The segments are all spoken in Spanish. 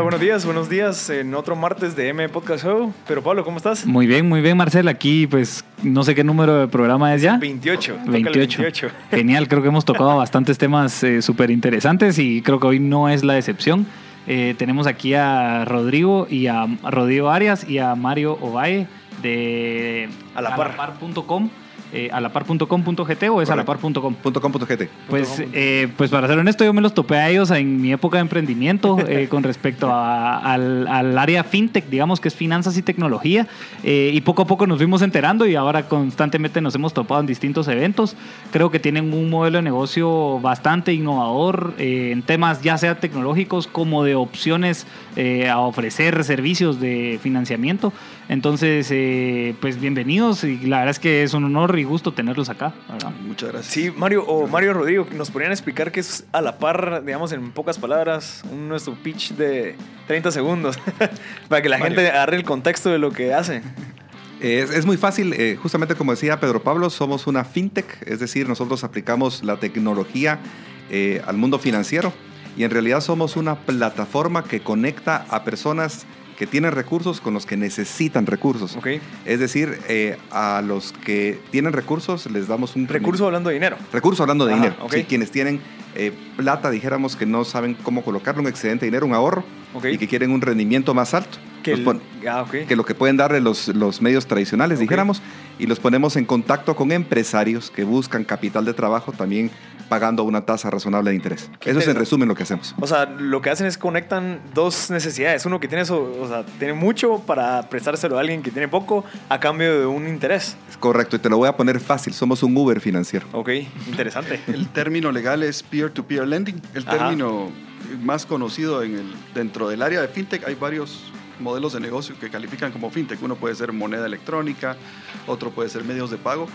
Hola, buenos días, buenos días en otro martes de M Podcast Show. Pero Pablo, ¿cómo estás? Muy bien, muy bien, Marcel. Aquí, pues, no sé qué número de programa es ya. 28. toca el 28. 28. Genial, creo que hemos tocado bastantes temas súper interesantes y creo que hoy no es la excepción. Eh, tenemos aquí a Rodrigo y a, Rodrigo Arias y a Mario Ovalle de alapar.com. Eh, alapar.com.gt o es alapar.com. .com.gt. Pues, eh, pues para ser honesto, yo me los topé a ellos en mi época de emprendimiento eh, con respecto a- al, al área fintech, digamos que es finanzas y tecnología. eh, y poco a poco nos fuimos enterando y ahora constantemente nos hemos topado en distintos eventos. Creo que tienen un modelo de negocio bastante innovador eh, en temas ya sea tecnológicos como de opciones eh, a ofrecer servicios de financiamiento. Entonces, eh, pues bienvenidos y la verdad es que es un honor y gusto tenerlos acá. ¿verdad? Muchas gracias. Sí, Mario o Mario Rodrigo, nos podrían explicar qué es a la par, digamos, en pocas palabras, un nuestro pitch de 30 segundos, para que la Mario. gente agarre el contexto de lo que hace. Es, es muy fácil, eh, justamente como decía Pedro Pablo, somos una fintech, es decir, nosotros aplicamos la tecnología eh, al mundo financiero y en realidad somos una plataforma que conecta a personas que tienen recursos con los que necesitan recursos. ¿Ok? Es decir, eh, a los que tienen recursos les damos un Recurso hablando de dinero. Recurso hablando de Ajá, dinero. ok. Sí, quienes tienen eh, plata, dijéramos que no saben cómo colocarlo, un excedente de dinero, un ahorro, y que quieren un rendimiento más alto. Que Los el- pon- ah, que lo que pueden darle los, los medios tradicionales, dijéramos, y los ponemos en contacto con empresarios que buscan capital de trabajo, también pagando una tasa razonable de interés. Qué Eso es en resumen lo que hacemos. O sea, lo que hacen es conectan dos necesidades. Uno que tiene, eso, o sea, tiene mucho para prestárselo a alguien que tiene poco a cambio de un interés. Es correcto, y te lo voy a poner fácil, somos un Uber financiero. Ok, interesante. El término legal es peer-to-peer lending. El Ajá. término más conocido en el, dentro del área de fintech hay varios modelos de negocio que califican como fintech. Uno puede ser moneda electrónica, otro puede ser medios de pago.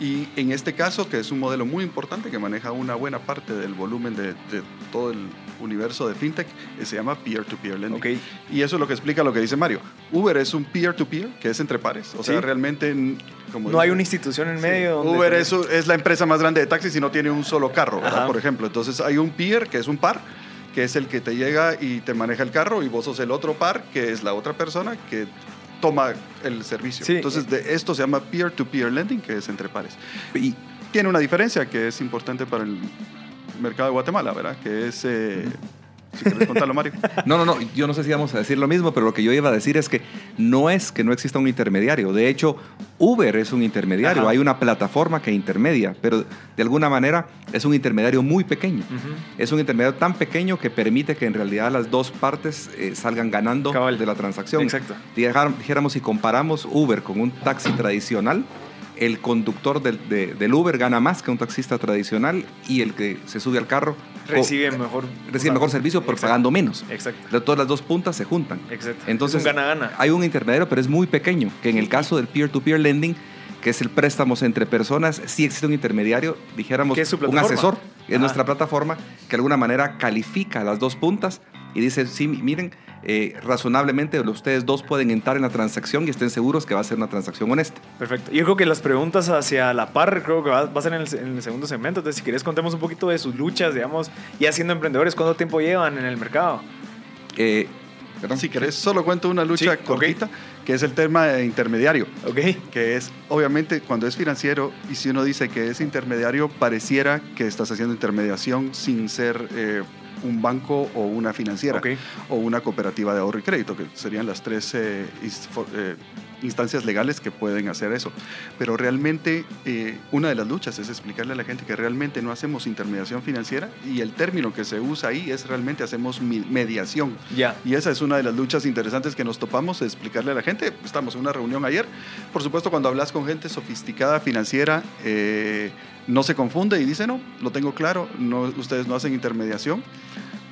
Y en este caso, que es un modelo muy importante que maneja una buena parte del volumen de, de todo el universo de fintech, eh, se llama peer-to-peer lending. Ok. Y eso es lo que explica lo que dice Mario. Uber es un peer-to-peer, que es entre pares. O sea, Sí. realmente... Como No hay una institución en Sí. medio. donde Uber te- es, es la empresa más grande de taxis y no tiene un solo carro, por ejemplo. Entonces hay un peer, que es un par, que es el que te llega y te maneja el carro, y vos sos el otro par, que es la otra persona que toma el servicio. Sí. Entonces de esto se llama peer-to-peer lending, que es entre pares. Y Tiene una diferencia que es importante para el mercado de Guatemala, ¿verdad? Que es... eh, si quieres contarlo, Mario. No, no, no, yo no sé si vamos a decir lo mismo, pero lo que yo iba a decir es que no es que no exista un intermediario. De hecho, Uber es un intermediario, Ajá. hay una plataforma que intermedia, pero de alguna manera es un intermediario muy pequeño. Es un intermediario tan pequeño que permite que en realidad las dos partes eh, salgan ganando Cabal. de la transacción. Exacto. Dijéramos, si comparamos Uber con un taxi tradicional, el conductor del, de- del Uber gana más que un taxista tradicional y el que se sube al carro Recibe mejor. recibe mejor servicio, Exacto. pagando menos. Exacto. Todas las dos puntas se juntan. Exacto. Entonces, Es un gana-gana. hay un intermediario, pero es muy pequeño, que en el caso del peer-to-peer lending, que es el préstamos entre personas, sí existe un intermediario, dijéramos, ¿Qué es su un asesor, es Ajá. nuestra plataforma, que de alguna manera califica las dos puntas y dice, sí, miren, eh, razonablemente ustedes dos pueden entrar en la transacción y estén seguros que va a ser una transacción honesta. Perfecto. Yo creo que las preguntas hacia la par, creo que va, va a ser en el, en el segundo segmento. Entonces, si querés, contemos un poquito de sus luchas, digamos, ya siendo emprendedores, ¿cuánto tiempo llevan en el mercado? Eh, perdón. Si querés, solo cuento una lucha Sí, que es el tema de intermediario. ¿Ok? que es, obviamente, cuando es financiero y si uno dice que es intermediario, pareciera que estás haciendo intermediación sin ser eh, un banco o una financiera Ok. o una cooperativa de ahorro y crédito, que serían las tres eh, eh, instancias legales que pueden hacer eso. Pero realmente eh, una de las luchas es explicarle a la gente que realmente no hacemos intermediación financiera y el término que se usa ahí es realmente hacemos mediación. Ya. Y esa es una de las luchas interesantes que nos topamos, explicarle a la gente. Estamos en una reunión ayer. Por supuesto, cuando hablas con gente sofisticada financiera, eh, no se confunde y dice, no, lo tengo claro, no, ustedes no hacen intermediación.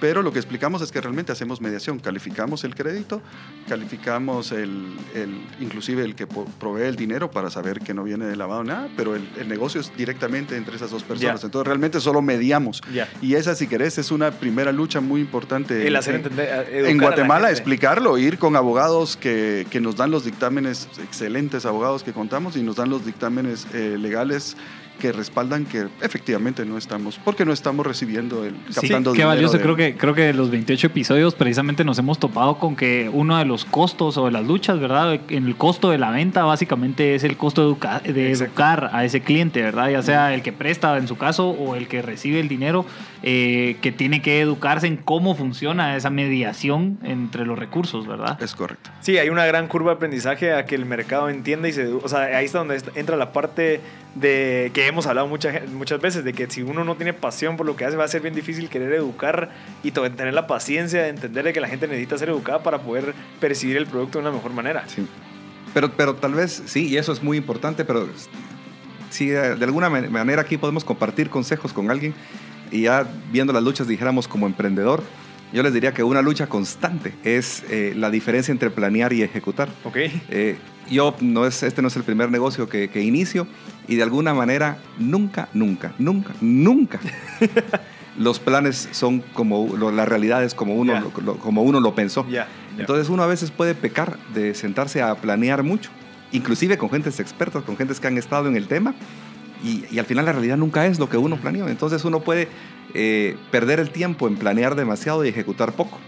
Pero lo que explicamos es que realmente hacemos mediación, calificamos el crédito, calificamos el, el inclusive el que provee el dinero para saber que no viene de lavado nada, pero el, el negocio es directamente entre esas dos personas. Entonces realmente solo mediamos. Y esa, si querés, es una primera lucha muy importante. El hacer en- entender. educar a en la Guatemala, explicarlo, ir con abogados que, que nos dan los dictámenes, excelentes abogados que contamos, y nos dan los dictámenes eh, legales que respaldan que efectivamente no estamos, porque no estamos recibiendo el Sí, captando qué dinero valioso. de- Creo que, creo que de los 28 episodios precisamente nos hemos topado con que uno de los costos o de las luchas, ¿verdad? En el costo de la venta básicamente es el costo de, educa- de educar a ese cliente, ¿verdad? Ya sea el que presta en su caso o el que recibe el dinero, eh, que tiene que educarse en cómo funciona esa mediación entre los recursos, ¿verdad? Es correcto. Sí, hay una gran curva de aprendizaje a que el mercado entienda y se... O sea, ahí está donde entra la parte de que hemos hablado mucha, gen- muchas veces, de que si uno no tiene pasión por lo que hace, va a ser bien difícil querer educar y tener la paciencia de entender de que la gente necesita ser educada para poder percibir el producto de una mejor manera. Sí. Pero, pero tal vez, sí, y eso es muy importante, pero si de de alguna man- manera aquí podemos compartir consejos con alguien y ya viendo las luchas, dijéramos como emprendedor, yo les diría que una lucha constante es eh, la diferencia entre planear y ejecutar. ¿Ok? Eh, yo no es, este no es el primer negocio que, que inicio y de alguna manera nunca, nunca, nunca, nunca los planes son como lo- la realidad es como uno, lo- lo- como uno lo pensó. Ya. ya. Entonces uno a veces puede pecar de sentarse a planear mucho, inclusive con gentes expertas, con gentes que han estado en el tema, y, y al final la realidad nunca es lo que uno planeó. Entonces uno puede eh, perder el tiempo en planear demasiado y ejecutar poco.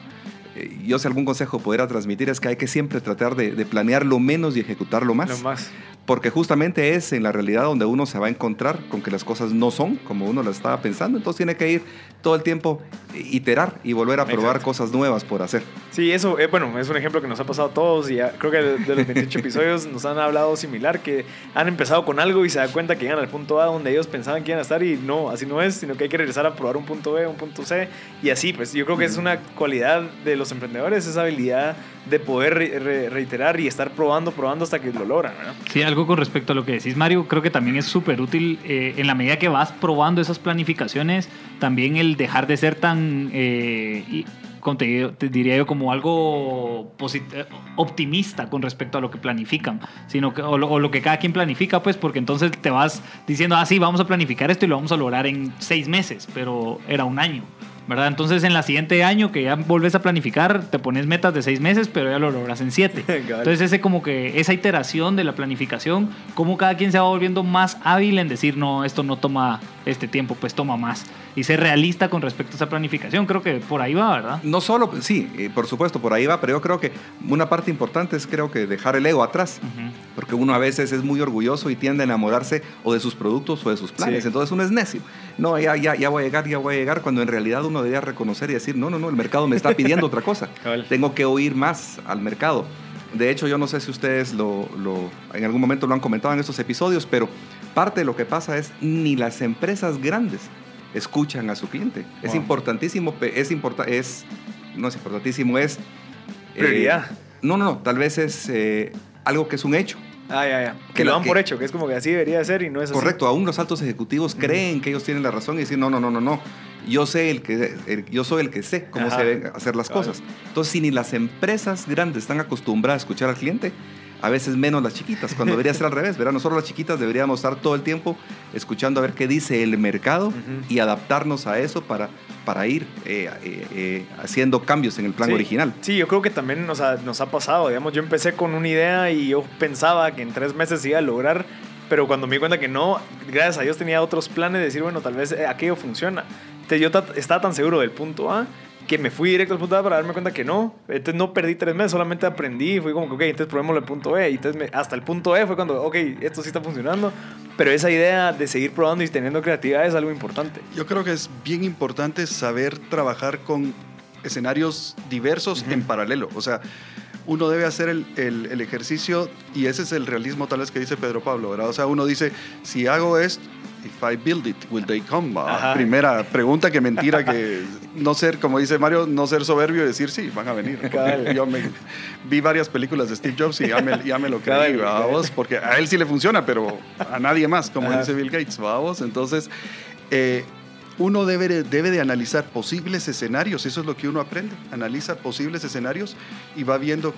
Eh, yo si algún consejo pudiera transmitir es que hay que siempre tratar de, de planear lo menos y ejecutar lo más. Lo más. Porque justamente es en la realidad donde uno se va a encontrar con que las cosas no son como uno las estaba pensando. Entonces tiene que ir todo el tiempo eh, iterar y volver a probar cosas nuevas por hacer. Sí, eso, eh, bueno, es un ejemplo que nos ha pasado a todos y ya- creo que de, de los 28 episodios nos han hablado similar, que han empezado con algo y se dan cuenta que llegan al punto A donde ellos pensaban que iban a estar y no, así no es, sino que hay que regresar a probar un punto B, un punto C y así, pues yo creo que es una cualidad de los emprendedores, esa habilidad de poder re- re- reiterar y estar probando, probando hasta que lo logran, ¿verdad? Sí, algo con respecto a lo que decís, Mario, creo que también es súper útil eh, en la medida que vas probando esas planificaciones, también el dejar de ser tan, eh, y- como te, diría yo, como algo eh, optimista con respecto a lo que planifican, sino que, o, lo, o lo que cada quien planifica, pues, porque entonces te vas diciendo, ah, sí, vamos a planificar esto y lo vamos a lograr en seis meses, pero era un año. ¿Verdad? Entonces en la siguiente año que ya volves a planificar, te pones metas de seis meses, pero ya lo logras en siete. Entonces ese como que esa iteración de la planificación, como cada quien se va volviendo más hábil en decir, no, esto no toma este tiempo, pues toma más. Y ser realista con respecto a esa planificación, creo que por ahí va, ¿verdad? No solo, sí, eh, por supuesto, por ahí va, pero yo creo que una parte importante es creo que dejar el ego atrás, Ujú. porque uno a veces es muy orgulloso y tiende a enamorarse o de sus productos o de sus planes, Sí. entonces uno es necio. No, ya, ya, ya voy a llegar, ya voy a llegar, cuando en realidad uno debería reconocer y decir, no, no, no, el mercado me está pidiendo otra cosa, tengo que oír más al mercado. De hecho, yo no sé si ustedes lo, lo- en algún momento lo han comentado en estos episodios, pero parte de lo que pasa es ni las empresas grandes escuchan a su cliente. Es importantísimo, es importa, es no es importantísimo, es eh, Prioridad. no, no, no, tal vez es eh, algo que es un hecho. Ah, ya, ya. Que Que lo dan que- por hecho, que es como que así debería ser y no es así. Correcto, aún los altos ejecutivos creen que ellos tienen la razón y dicen, no, no, no, no, no. Yo sé el que el- yo soy el que sé cómo Ajá. se deben hacer las cosas. Entonces, si ni las empresas grandes están acostumbradas a escuchar al cliente, a veces menos las chiquitas, cuando debería ser al revés, ¿verdad? Nosotros las chiquitas deberíamos estar todo el tiempo escuchando a ver qué dice el mercado Ujú. y adaptarnos a eso para, para ir eh, eh, eh, haciendo cambios en el plan Sí. original. Sí, yo creo que también nos ha, nos ha pasado. Digamos, yo empecé con una idea y yo pensaba que en tres meses iba a lograr, pero cuando me di cuenta que no, gracias a Dios tenía otros planes de decir, bueno, tal vez aquello funciona. Entonces yo ta- estaba tan seguro del punto A que me fui directo al punto A para darme cuenta que no. Entonces no perdí tres meses, solamente aprendí fui como que, ok, entonces probémoslo el punto B. Y entonces me- hasta el punto E fue cuando, ok, esto sí está funcionando. Pero esa idea de seguir probando y teniendo creatividad es algo importante. Yo creo que es bien importante saber trabajar con escenarios diversos Ujú. en paralelo. O sea, uno debe hacer el, el- el ejercicio y ese es el realismo tal vez que dice Pedro Pablo, ¿verdad? O sea, uno dice, si hago esto, if I build it, will they come? Primera pregunta que mentira que no ser, como dice Mario, no ser soberbio y decir, sí, van a venir. Yo me, vi varias películas de Steve Jobs y ya me, ya me lo creí, ¿va? vos? Porque a él sí le funciona, pero a nadie más, como Ajá. dice Bill Gates, ¿va? vos? Entonces, eh, uno debe de, debe de analizar posibles escenarios, eso es lo que uno aprende, analiza posibles escenarios y va viendo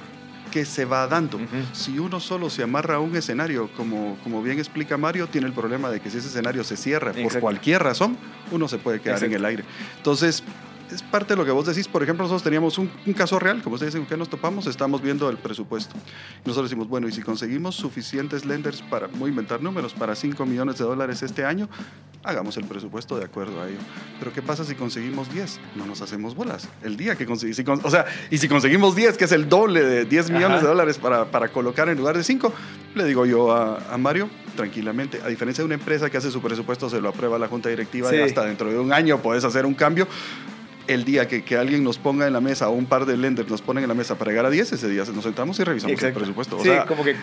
qué se va dando. Si uno solo se amarra a un escenario, como, como bien explica Mario, tiene el problema de que si ese escenario se cierra por cualquier razón, uno se puede quedar en el aire. Entonces, es parte de lo que vos decís. Por ejemplo, nosotros teníamos un, un caso real, como ustedes dicen, que nos topamos, estamos viendo el presupuesto. Nosotros decimos, bueno, y si conseguimos suficientes lenders para, a inventar números, para 5 millones de dólares este año, hagamos el presupuesto de acuerdo a ello. Pero ¿qué pasa si conseguimos 10? No nos hacemos bolas. El día que conseguimos, si con- o sea, y si conseguimos 10, que es el doble de 10 millones Ajá. de dólares para, para colocar en lugar de 5, le digo yo a, a Mario, tranquilamente, a diferencia de una empresa que hace su presupuesto, se lo aprueba la junta directiva Sí. y hasta dentro de un año puedes hacer un cambio. El día que, que alguien nos ponga en la mesa o un par de lenders nos ponen en la mesa para llegar a 10, ese día nos sentamos y revisamos Exacto. el presupuesto. O Sí, sea, como que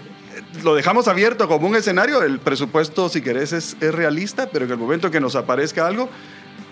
lo dejamos abierto como un escenario. El presupuesto, si querés, es, es realista, pero en el momento que nos aparezca algo,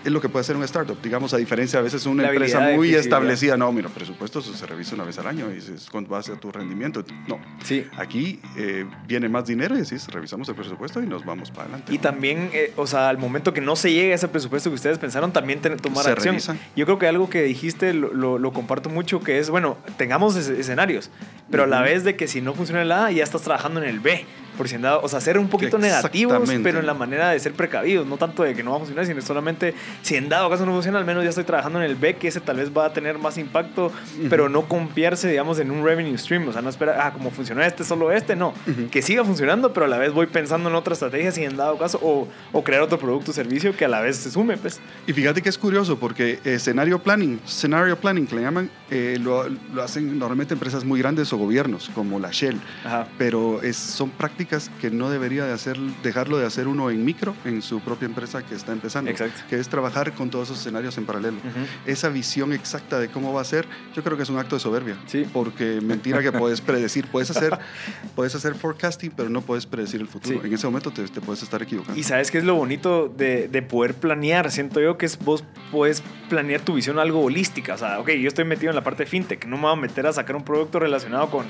es lo que puede hacer un startup. Digamos, a diferencia a veces una La empresa muy establecida. No, mira, presupuesto se revisa una vez al año y es con base a tu rendimiento. No. sí. Aquí eh, viene más dinero y decís, revisamos el presupuesto y nos vamos para adelante. Y también, eh, o sea, al momento que no se llegue a ese presupuesto que ustedes pensaron, también ten- tomar Se acción. revisa. Yo creo que algo que dijiste lo, lo- lo comparto mucho, que es, bueno, tengamos es- escenarios, pero a la vez de que si no funciona el A, ya estás trabajando en el B. Por si en dado, o sea, ser un poquito negativos, pero en la manera de ser precavidos, no tanto de que no va a funcionar, sino solamente si en dado caso no funciona, al menos ya estoy trabajando en el B, que ese tal vez va a tener más impacto, pero no confiarse, digamos, en un revenue stream, o sea, no esperar, ah, como funcionó este, solo este, no, Ujú. que siga funcionando, pero a la vez voy pensando en otra estrategia, si en dado caso, o, o crear otro producto o servicio que a la vez se sume, pues. Y fíjate que es curioso porque escenario planning, scenario planning que le llaman, eh, lo, lo hacen normalmente empresas muy grandes o gobiernos como la Shell. Ajá. pero es, son prácticas que no debería de hacer, dejarlo de hacer uno en micro en su propia empresa que está empezando, Exacto. que es trabajar con todos esos escenarios en paralelo. Ujú. Esa visión exacta de cómo va a ser, yo creo que es un acto de soberbia, Sí. porque mentira que puedes predecir, puedes hacer, puedes hacer forecasting, pero no puedes predecir el futuro. Sí. En ese momento te, te puedes estar equivocando. Y sabes qué es lo bonito de, de poder planear, siento yo que es vos puedes planear tu visión algo holística, o sea, ok, yo estoy metido en la parte de fintech, no me voy a meter a sacar un producto relacionado con,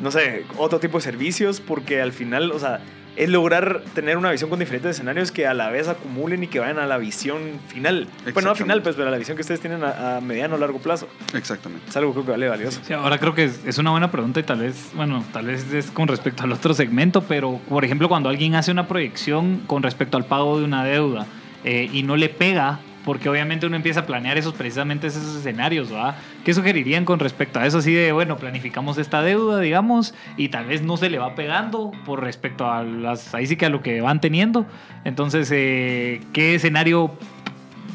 no sé, otro tipo de servicios, porque al final, o sea, es lograr tener una visión con diferentes escenarios que a la vez acumulen y que vayan a la visión final. Bueno, no a final, pues, pero a la visión que ustedes tienen a, a mediano o largo plazo. Exactamente. Es algo que creo que vale valioso. Sí, ahora creo que es, es una buena pregunta y tal vez, bueno, tal vez es con respecto al otro segmento, pero por ejemplo, cuando alguien hace una proyección con respecto al pago de una deuda eh, y no le pega, porque obviamente uno empieza a planear esos precisamente esos escenarios, ¿va? ¿Qué sugerirían con respecto a eso? Así de, bueno, planificamos esta deuda, digamos, y tal vez no se le va pegando por respecto a las, ahí sí que a lo que van teniendo. Entonces, eh, ¿qué escenario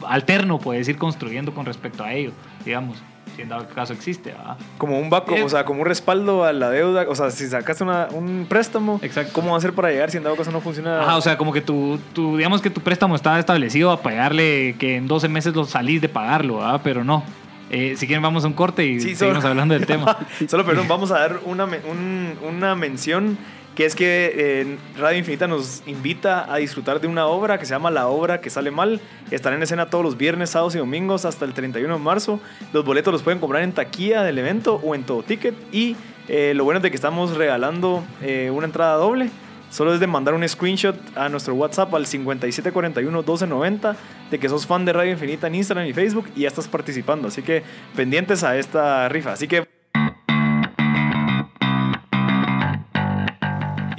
alterno puedes ir construyendo con respecto a ello, digamos? Si en dado caso existe, ¿va? Como un Eh, o sea, como un respaldo a la deuda. O sea, si sacaste una- un préstamo, Exacto. ¿cómo va a ser para llegar si en dado caso no funciona? Ajá, o sea, como que tu, tu, digamos que tu préstamo está establecido a pagarle, que en 12 meses lo salís de pagarlo, ¿verdad? Pero no. Eh, si quieren vamos a un corte y Sí, seguimos solo- hablando del tema. Solo, perdón, vamos a dar una, un- una mención que es que eh, Radio Infinita nos invita a disfrutar de una obra que se llama La Obra que Sale Mal. Estará en escena todos los viernes, sábados y domingos hasta el 31 de marzo. Los boletos los pueden comprar en taquilla del evento o en todo ticket. Y eh, lo bueno es de que estamos regalando eh, una entrada doble. Solo es de mandar un screenshot a nuestro WhatsApp al 5741-1290 de que sos fan de Radio Infinita en Instagram y Facebook y ya estás participando. Así que pendientes a esta rifa. Así que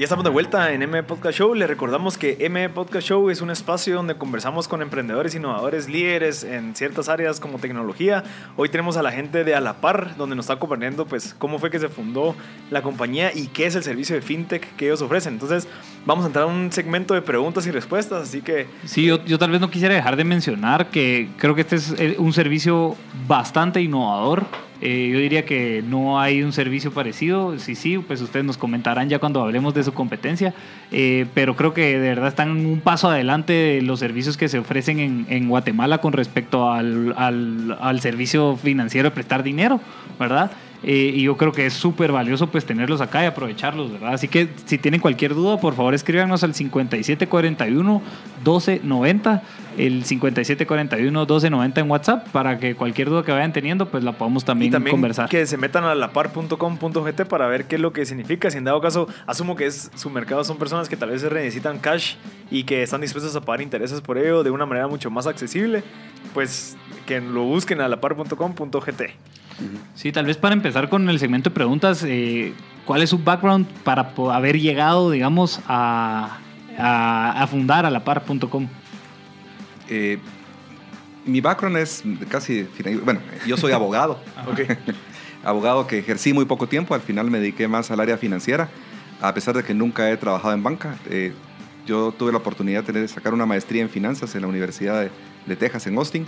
Ya estamos de vuelta en M Podcast Show. Les recordamos que M Podcast Show es un espacio donde conversamos con emprendedores, innovadores, líderes en ciertas áreas como tecnología. Hoy tenemos a la gente de Alapar, donde nos está compartiendo pues cómo fue que se fundó la compañía y qué es el servicio de fintech que ellos ofrecen. Entonces, vamos a entrar a un segmento de preguntas y respuestas, así que Sí, yo, yo tal vez no quisiera dejar de mencionar que creo que este es eh, un servicio bastante innovador. Eh, yo diría que no hay un servicio parecido. Sí, sí, pues ustedes nos comentarán ya cuando hablemos de su competencia. Eh, pero creo que de verdad están un paso adelante de los servicios que se ofrecen en, en Guatemala con respecto al, al servicio financiero de prestar dinero, ¿verdad? Eh, y yo creo que es súper valioso pues tenerlos acá y aprovecharlos, ¿verdad? Así que si tienen cualquier duda, por favor escríbanos al 5741-1290, el 5741-1290 en WhatsApp, para que cualquier duda que vayan teniendo, pues la podamos también, y también conversar. que se metan a lapar.com.gt para ver qué es lo que significa. Si en dado caso, asumo que es su mercado son personas que tal vez necesitan cash y que están dispuestos a pagar intereses por ello de una manera mucho más accesible, pues que lo busquen a lapar.com.gt. Sí, tal vez para empezar con el segmento de preguntas, eh, ¿cuál es su background para haber llegado, digamos, a, a, a fundar a lapar.com? Eh, mi background es casi, bueno, yo soy abogado, Ok. abogado que ejercí muy poco tiempo, al final me dediqué más al área financiera, a pesar de que nunca he trabajado en banca. eh, yo tuve la oportunidad de tener, sacar una maestría en finanzas en la Universidad de, de Texas, en Austin,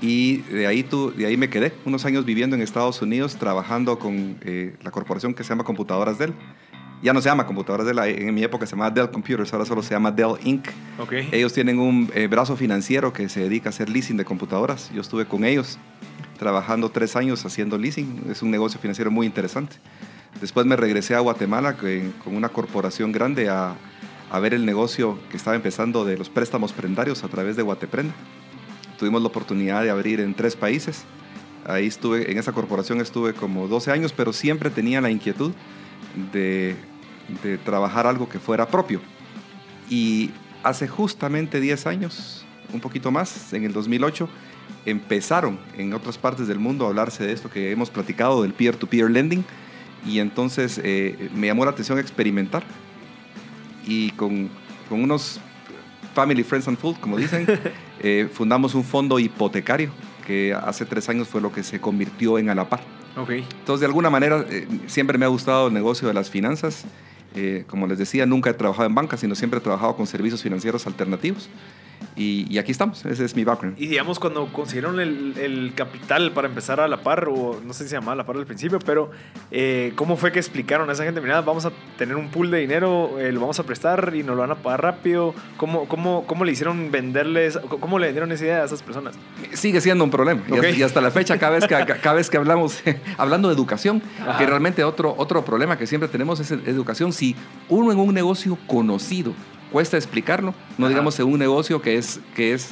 y de ahí, tu, de ahí me quedé unos años viviendo en Estados Unidos, trabajando con eh, la corporación que se llama Computadoras Dell. Ya no se llama Computadoras Dell, en mi época se llamaba Dell Computers, ahora solo se llama Dell Inc. Ok. Ellos tienen un eh, brazo financiero que se dedica a hacer leasing de computadoras. Yo estuve con ellos trabajando tres años haciendo leasing. Es un negocio financiero muy interesante. Después me regresé a Guatemala que- con una corporación grande a, a ver el negocio que estaba empezando de los préstamos prendarios a través de Guateprenda. Tuvimos la oportunidad de abrir en tres países. Ahí estuve, en esa corporación estuve como 12 años, pero siempre tenía la inquietud de, de trabajar algo que fuera propio. Y hace justamente 10 años, un poquito más, en el 2008, empezaron en otras partes del mundo a hablarse de esto que hemos platicado, del peer-to-peer lending. Y entonces eh, me llamó la atención experimentar. Y con, con unos family, friends and food, como dicen, eh, fundamos un fondo hipotecario que hace tres años fue lo que se convirtió en Alapar. Ok. Entonces, de alguna manera, eh, siempre me ha gustado el negocio de las finanzas. Eh, como les decía, nunca he trabajado en banca, sino siempre he trabajado con servicios financieros alternativos. Y, y aquí estamos, ese es mi background. Y digamos, cuando consiguieron el, el capital para empezar a la par, o no sé si se llamaba la par al principio, pero eh, ¿cómo fue que explicaron a esa gente? Mira, vamos a tener un pool de dinero, eh, lo vamos a prestar y nos lo van a pagar rápido. ¿Cómo, cómo, cómo le hicieron venderles, cómo le vendieron esa idea a esas personas? Sigue siendo un problema. Y Ok. hasta- Y, hasta la fecha, cada vez que, cada vez que hablamos, hablando de educación, Ajá. que realmente otro, otro problema que siempre tenemos es educación. Si uno en un negocio conocido cuesta explicarlo, no Ajá. digamos en un negocio que, es, que, es,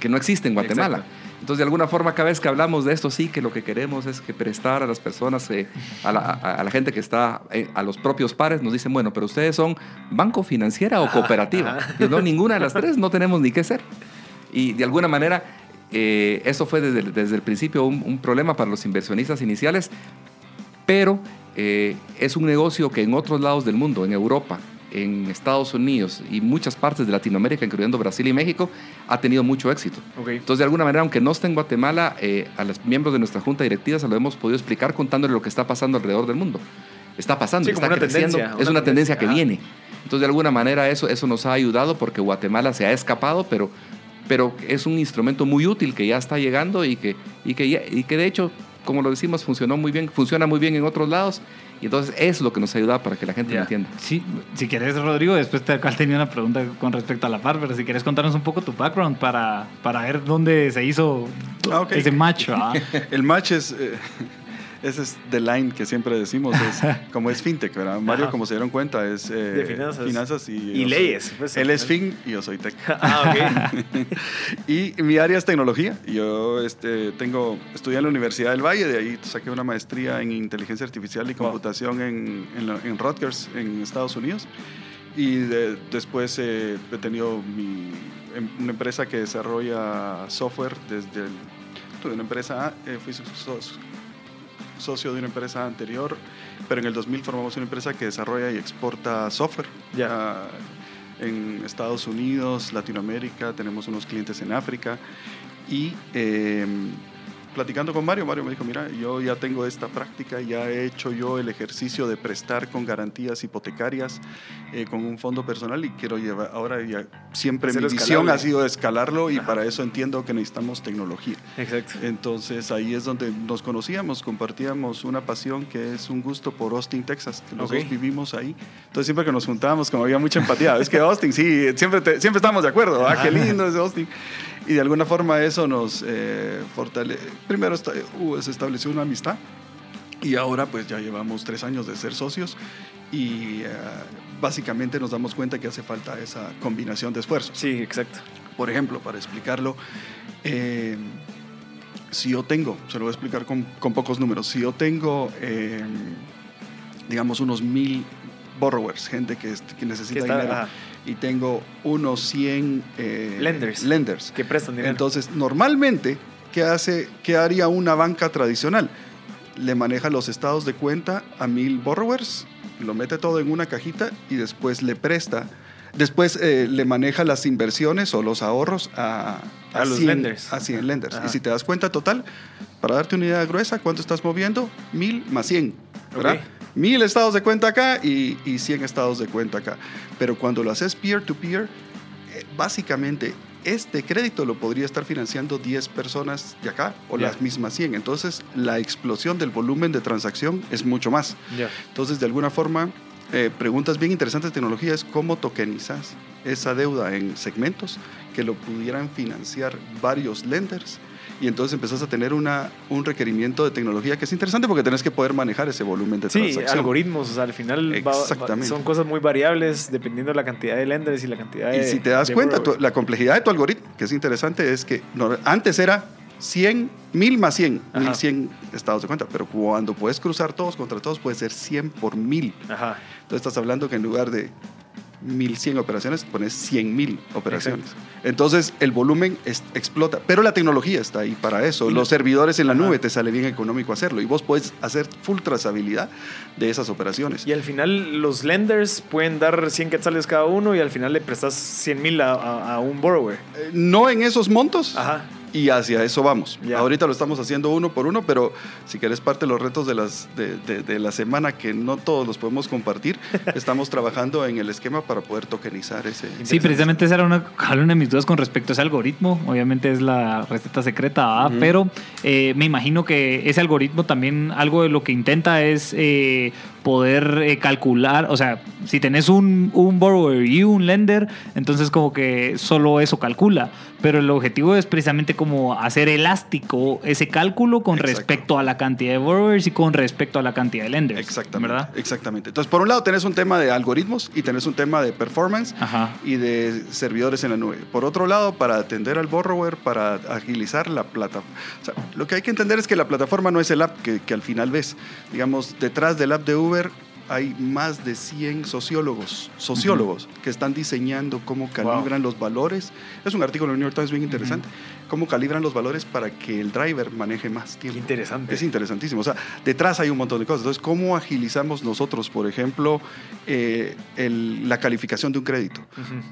que no existe en Guatemala. Exacto. Entonces, de alguna forma, cada vez que hablamos de esto, sí que lo que queremos es que prestar a las personas, eh, a, la, a- a la gente que está, eh, a los propios pares, nos dicen, bueno, pero ustedes son banco financiera o cooperativa. Y no, ninguna de las tres, no tenemos ni qué ser. Y de alguna manera, eh, eso fue desde, el- desde el principio un, un problema para los inversionistas iniciales, pero es un negocio que en otros lados del mundo, en Europa, en Estados Unidos y muchas partes de Latinoamérica, incluyendo Brasil y México, ha tenido mucho éxito. Entonces, de alguna manera, aunque no esté en Guatemala, eh, a los miembros de nuestra junta directiva se lo hemos podido explicar contándole lo que está pasando alrededor del mundo. Está pasando, Sí, está una creciendo, tendencia, es una una tendencia, tendencia, que viene. Entonces, de alguna manera, eso, eso nos ha ayudado porque Guatemala se ha escapado, pero, pero es un instrumento muy útil que ya está llegando y que, y que, y que de hecho, como lo decimos, funcionó muy bien, funciona muy bien en otros lados. Y entonces, es lo que nos ha ayudado para que la gente lo entienda. Sí, si quieres, Rodrigo, después te acá tenía una pregunta con respecto a la par, pero si quieres contarnos un poco tu background para, para ver dónde se hizo Ah, ese match. ¿verdad? El match es, eh, ese es the line que siempre decimos, es, como es fintech, ¿verdad? Mario, Ajá. como se dieron cuenta, es eh, De finanzas. y, Y yo soy- leyes, pues, él es al fin y yo soy tech. Ah, ok. y mi área es tecnología. Yo este, tengo, estudié en la Universidad del Valle, de ahí saqué una maestría en inteligencia artificial y Wow. computación en, en, la- en Rutgers, en Estados Unidos. Y de- después eh, he tenido mi, em- una empresa que desarrolla software desde el, tuve una empresa, eh, fui so- so- socio de una empresa anterior, pero en el 2000 formamos una empresa que desarrolla y exporta software. Ya. Ah, en Estados Unidos, Latinoamérica, tenemos unos clientes en África y eh, platicando con Mario, Mario me dijo, mira, yo ya tengo esta práctica, ya he hecho yo el ejercicio de prestar con garantías hipotecarias eh, con un fondo personal y quiero llevar, ahora ya siempre mi visión ha sido escalarlo y Ajá. para eso entiendo que necesitamos tecnología. Exacto. Entonces ahí es donde nos conocíamos, compartíamos una pasión que es un gusto por Austin, Texas, que los Ok. dos vivimos ahí. Entonces siempre que nos juntábamos, como había mucha empatía, es que Austin, sí, siempre, te- siempre estamos de acuerdo, ah, qué lindo es Austin. Y de alguna forma eso nos eh, fortalece. Primero uh, se estableció una amistad Y ahora pues ya llevamos tres años de ser socios y eh, básicamente nos damos cuenta que hace falta esa combinación de esfuerzos. Sí, exacto. Por ejemplo, para explicarlo, eh, si yo tengo, se lo voy a explicar con, con pocos números, si yo tengo, eh, digamos, unos mil borrowers, gente que, que necesita Que está- dinero, ajá. Y tengo unos 100 eh, Lenders. lenders. Que prestan dinero. Entonces, normalmente, ¿qué, hace, ¿qué haría una banca tradicional? Le maneja los estados de cuenta a mil borrowers, lo mete todo en una cajita y después le presta. Después eh, le maneja las inversiones o los ahorros a, A los 100 lenders. A 100 lenders. Ajá. Y si te das cuenta total, para darte una idea gruesa, ¿cuánto estás moviendo? Mil más 100. ¿verdad? Mil estados de cuenta acá y, y 100 estados de cuenta acá. Pero cuando lo haces peer-to-peer, eh, básicamente este crédito lo podría estar financiando 10 personas de acá o las mismas 100. Entonces la explosión del volumen de transacción es mucho más. Ya. Entonces, de alguna forma, eh, preguntas bien interesantes de tecnología es cómo tokenizas esa deuda en segmentos que lo pudieran financiar varios lenders. Y entonces empezás a tener una, un requerimiento de tecnología que es interesante porque tenés que poder manejar ese volumen de Sí, transacción. algoritmos, o sea, al final va- son cosas muy variables dependiendo de la cantidad de lenders y la cantidad de... Y si te das cuenta, tu- la complejidad de tu algoritmo, que es interesante, es que no- antes era 100, 1000 más 100, Ajá. 1100 estados de cuenta, pero cuando puedes cruzar todos contra todos, puede ser 100 por 1000. Ajá. Entonces estás hablando que en lugar de 1100 operaciones, pones 100.000 operaciones. Entonces el volumen es- explota, pero la tecnología está ahí para eso. Los lo- servidores en la Ajá. nube te sale bien económico hacerlo y vos puedes hacer full trazabilidad de esas operaciones. Y al final los lenders pueden dar 100 quetzales cada uno y al final le prestas 100 mil a, a- a un borrower. Eh, No en esos montos, Ajá. Y hacia eso vamos. Ahorita lo estamos haciendo uno por uno, pero si querés parte de los retos de, las, de, de- de la semana, que no todos los podemos compartir, estamos trabajando en el esquema para poder tokenizar ese. Sí, precisamente esa era una, una de mis dudas con respecto a ese algoritmo. Obviamente es la receta secreta, pero eh, me imagino que ese algoritmo también algo de lo que intenta es eh, poder eh, calcular, o sea, si tenés un, un borrower y un lender, entonces como que solo eso calcula. Pero el objetivo es precisamente como hacer elástico ese cálculo con Exacto. respecto a la cantidad de borrowers y con respecto a la cantidad de lenders. Exactamente. ¿Verdad? Exactamente. Entonces, por un lado tenés un tema de algoritmos y tenés un tema de performance Ajá. y de servidores en la nube. Por otro lado, para atender al borrower, para agilizar la plataforma. O sea, lo que hay que entender es que la plataforma no es el app que, que al final ves. Digamos, detrás del app de Uber hay más de 100 sociólogos, sociólogos que están diseñando cómo calibran los valores. Es un artículo en el New York Times bien interesante. Cómo calibran los valores para que el driver maneje más Qué tiempo. interesante. Es interesantísimo. O sea, detrás hay un montón de cosas. Entonces, ¿cómo agilizamos nosotros, por ejemplo, eh, el- la calificación de un crédito?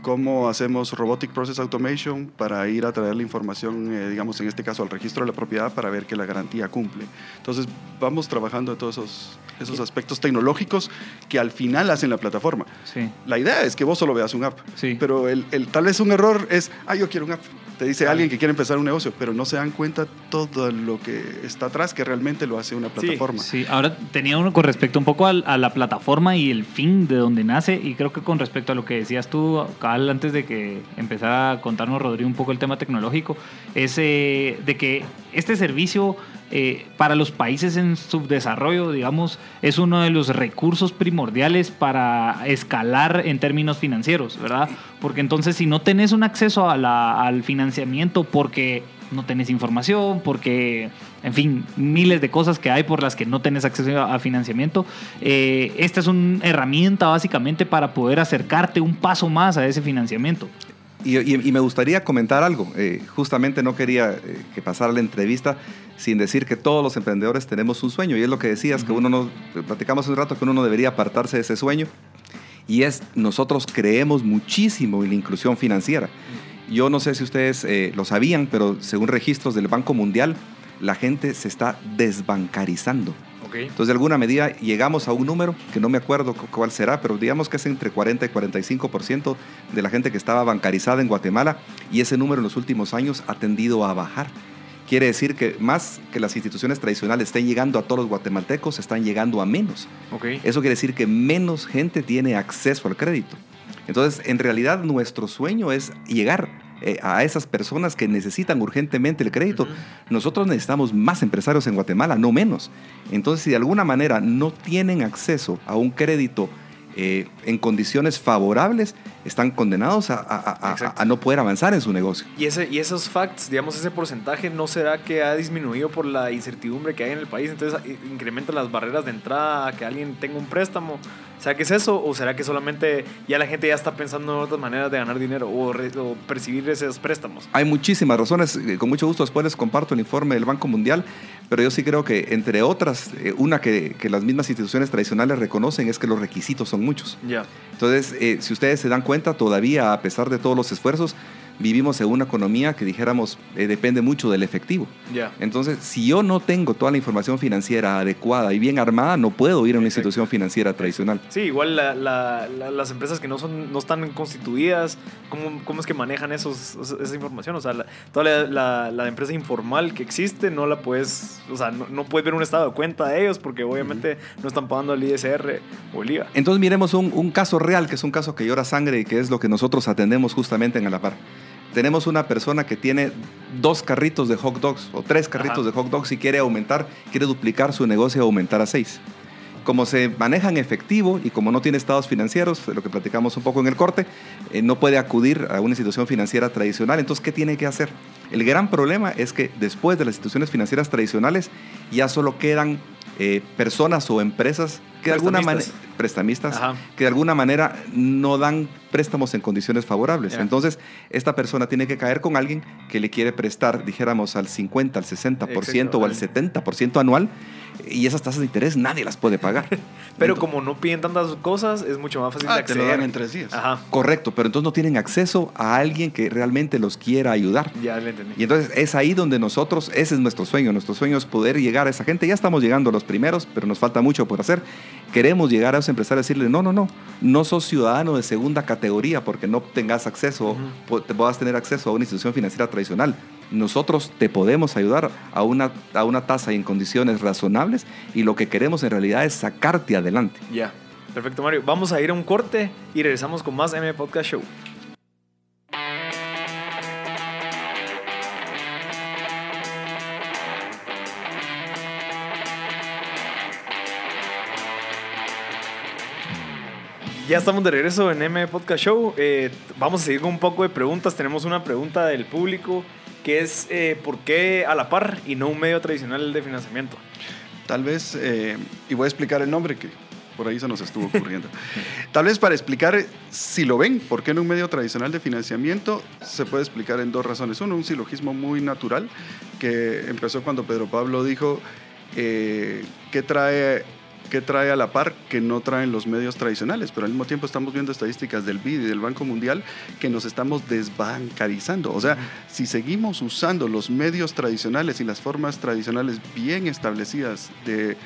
¿Cómo hacemos Robotic Process Automation para ir a traer la información, eh, digamos, en este caso, al registro de la propiedad para ver que la garantía cumple? Entonces, vamos trabajando en todos esos, esos aspectos tecnológicos que al final hacen la plataforma. Sí. La idea es que vos solo veas un app, Sí. pero el, el- tal vez un error es, ah, yo quiero un app. Te dice alguien que quiere empezar un negocio, pero no se dan cuenta todo lo que está atrás que realmente lo hace una plataforma. Sí, ahora tenía uno con respecto un poco a, la plataforma y el fin de donde nace y creo que con respecto a lo que decías tú, Cabal, antes de que empezara a contarnos Rodrigo un poco el tema tecnológico, es eh, de que este servicio eh, para los países en subdesarrollo, digamos, es uno de los recursos primordiales para escalar en términos financieros, ¿verdad? Porque entonces si no tenés un acceso al financiamiento porque no tenés información, porque, en fin, miles de cosas que hay por las que no tenés acceso a, a financiamiento. eh, esta es una herramienta básicamente para poder acercarte un paso más a ese financiamiento. Y, y- y me gustaría comentar algo. Eh, justamente no quería eh, que pasara la entrevista sin decir que todos los emprendedores tenemos un sueño. Y es lo que decías, que uno no, platicamos un rato que uno no debería apartarse de ese sueño. Y es, nosotros creemos muchísimo en la inclusión financiera. Yo no sé si ustedes eh, lo sabían, pero según registros del Banco Mundial, la gente se está desbancarizando. Entonces, de alguna medida, llegamos a un número que no me acuerdo cu- cuál será, pero digamos que es entre 40 y 45% de la gente que estaba bancarizada en Guatemala y ese número en los últimos años ha tendido a bajar. Quiere decir que más que las instituciones tradicionales estén llegando a todos los guatemaltecos, están llegando a menos. Ok. Eso quiere decir que menos gente tiene acceso al crédito. Entonces, en realidad, nuestro sueño es llegar eh, a esas personas que necesitan urgentemente el crédito. Nosotros necesitamos más empresarios en Guatemala, no menos. Entonces, si de alguna manera no tienen acceso a un crédito eh, en condiciones favorables, están condenados a, a- a- a no poder avanzar en su negocio. Y, ese, y esos facts, digamos, ese porcentaje, ¿no será que ha disminuido por la incertidumbre que hay en el país? Entonces, incrementan las barreras de entrada a que alguien tenga un préstamo. ¿Será que es eso? ¿O será que solamente ya la gente ya está pensando en otras maneras de ganar dinero o, re- o percibir esos préstamos? Hay muchísimas razones, eh, con mucho gusto después les comparto el informe del Banco Mundial, pero yo sí creo que entre otras, eh, una que, que las mismas instituciones tradicionales reconocen es que los requisitos son muchos. Ya. Entonces, eh, si ustedes se dan todavía a pesar de todos los esfuerzos, vivimos en una economía que dijéramos eh, depende mucho del efectivo. Ya. Entonces, si yo no tengo toda la información financiera adecuada y bien armada, no puedo ir a una Exacto. institución financiera tradicional. Sí, igual la- la- la- las empresas que no son no están constituidas, ¿cómo, cómo es que manejan esos, esa información? O sea, toda la, empresa informal que existe no la puedes, o sea, no, no puedes ver un estado de cuenta de ellos porque obviamente no están pagando el ISR o el IVA. Entonces miremos un, un caso real, que es un caso que llora sangre y que es lo que nosotros atendemos justamente en Alapar. Tenemos una persona que tiene dos carritos de hot dogs o tres carritos Ajá. de hot dogs y quiere aumentar, quiere duplicar su negocio y aumentar a seis. Como se maneja en efectivo y como no tiene estados financieros, lo que platicamos un poco en el corte, eh, no puede acudir a una institución financiera tradicional. Entonces, ¿qué tiene que hacer? El gran problema es que después de las instituciones financieras tradicionales ya solo quedan eh, personas o empresas que de alguna manera Prestamistas. Ajá. que de alguna manera no dan préstamos en condiciones favorables. Entonces, esta persona tiene que caer con alguien que le quiere prestar, dijéramos, al 50, al 60% Exacto, o al al- 70% anual, y esas tasas de interés nadie las puede pagar. Pero como no piden tantas cosas, es mucho más fácil de Ah, te lo acceder. dan en tres días. Ajá, Correcto, pero entonces no tienen acceso a alguien que realmente los quiera ayudar. ya le entendí. Y entonces es ahí donde nosotros, ese es nuestro sueño, nuestro sueño es poder llegar a esa gente. Ya estamos llegando a los primeros, pero nos falta mucho por hacer. Queremos llegar a esos empresarios y decirles, no, no, no, no sos ciudadano de segunda categoría porque no tengas acceso, te puedas tener acceso a una institución financiera tradicional. Nosotros te podemos ayudar a una, a una tasa y en condiciones razonables y lo que queremos en realidad es sacarte adelante. Ya. Perfecto, Mario. Vamos a ir a un corte y regresamos con más M Podcast Show. Ya estamos de regreso en M Podcast Show. Eh, vamos a seguir con un poco de preguntas. Tenemos una pregunta del público que es eh, ¿por qué a la par y no un medio tradicional de financiamiento? Tal vez, eh, y voy a explicar el nombre que por ahí se nos estuvo ocurriendo. Tal vez para explicar eh, si lo ven, por qué en un medio tradicional de financiamiento, se puede explicar en dos razones. Uno, un silogismo muy natural que empezó cuando Pedro Pablo dijo eh, ¿qué trae qué trae a la par que no traen los medios tradicionales, pero al mismo tiempo estamos viendo estadísticas del BID y del Banco Mundial que nos estamos desbancarizando. O sea, si seguimos usando los medios tradicionales y las formas tradicionales bien establecidas de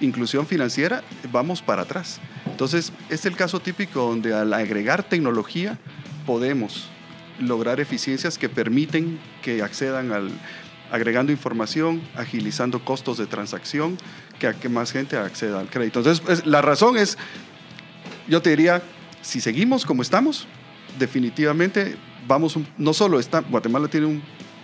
inclusión financiera, vamos para atrás. Entonces, es el caso típico donde al agregar tecnología podemos lograr eficiencias que permiten que accedan al agregando información, agilizando costos de transacción, que más gente acceda al crédito. Entonces, pues, la razón es, yo te diría, si seguimos como estamos, definitivamente vamos, un- no solo está, Guatemala tiene un,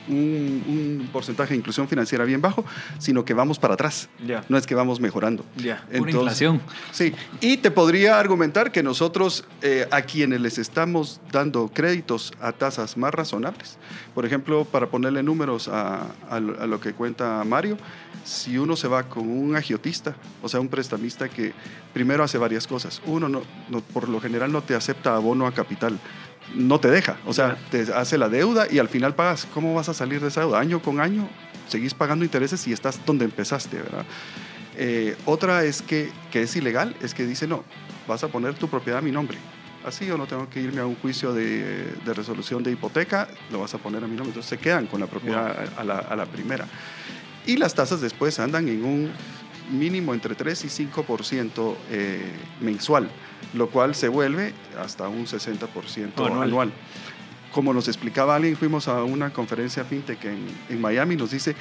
un- un porcentaje de inclusión financiera bien bajo, sino que vamos para atrás. Ya. No es que vamos mejorando. Ya. Pura inflación. Sí, y te podría argumentar que nosotros eh, a quienes les estamos dando créditos a tasas más razonables, por ejemplo, para ponerle números a, a lo, a lo que cuenta Mario, si uno se va con un agiotista, o sea, un prestamista que primero hace varias cosas. Uno, no, no- por lo general, no te acepta abono a capital. No te deja, o sea, te hace la deuda y al final pagas. ¿Cómo vas a salir de esa deuda? Año con año seguís pagando intereses y estás donde empezaste, ¿verdad? Eh, otra es que, que es ilegal, es que dice, no, vas a poner tu propiedad a mi nombre. Así o no tengo que irme a un juicio de, de resolución de hipoteca, lo vas a poner a mi nombre. Entonces se quedan con la propiedad a, a la, a la primera. Y las tasas después andan en un mínimo entre 3 y 5% eh, mensual, lo cual se vuelve hasta un 60% Anual. anual. Como nos explicaba alguien, fuimos a una conferencia fintech en, en Miami, nos dice,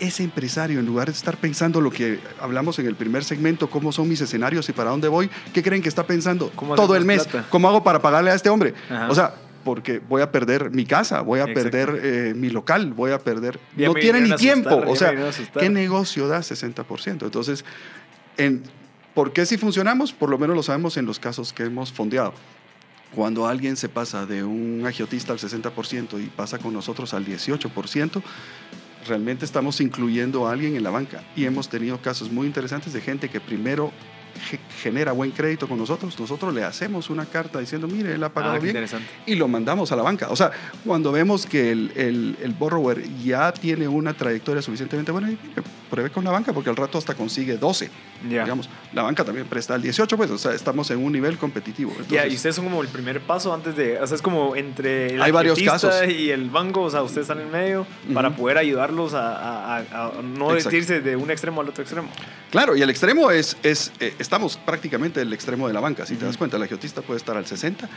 ese empresario, en lugar de estar pensando lo que hablamos en el primer segmento, cómo son mis escenarios y para dónde voy, ¿qué creen que está pensando ¿Cómo hacer todo el mes? plata? ¿Cómo hago para pagarle a este hombre? Ajá. O sea, porque voy a perder mi casa, voy a perder eh, mi local, voy a perder... Ya no tiene ni tiempo. asustar, ya o sea. ¿qué negocio da 60%? Entonces, en, ¿por qué si funcionamos? Por lo menos lo sabemos en los casos que hemos fondeado. Cuando alguien se pasa de un agiotista al 60% y pasa con nosotros al 18%, realmente estamos incluyendo a alguien en la banca. Y hemos tenido casos muy interesantes de gente que primero genera buen crédito con nosotros, nosotros le hacemos una carta diciendo, mire, él ha pagado Ah, bien, y lo mandamos a la banca. O sea, cuando vemos que el, el, el borrower ya tiene una trayectoria suficientemente buena, pruebe con la banca porque al rato hasta consigue 12. Ya. Digamos, la banca también presta al 18, pues, o sea, estamos en un nivel competitivo. Y ustedes son como el primer paso antes de, o sea, es como entre el Hay varios casos. y el banco, o sea, ustedes están en medio para poder ayudarlos a, a- a- a no Exacto. irse de un extremo al otro extremo. Claro, y el extremo es, es eh, estamos prácticamente en el extremo de la banca, si te das cuenta, el agiotista puede estar al 60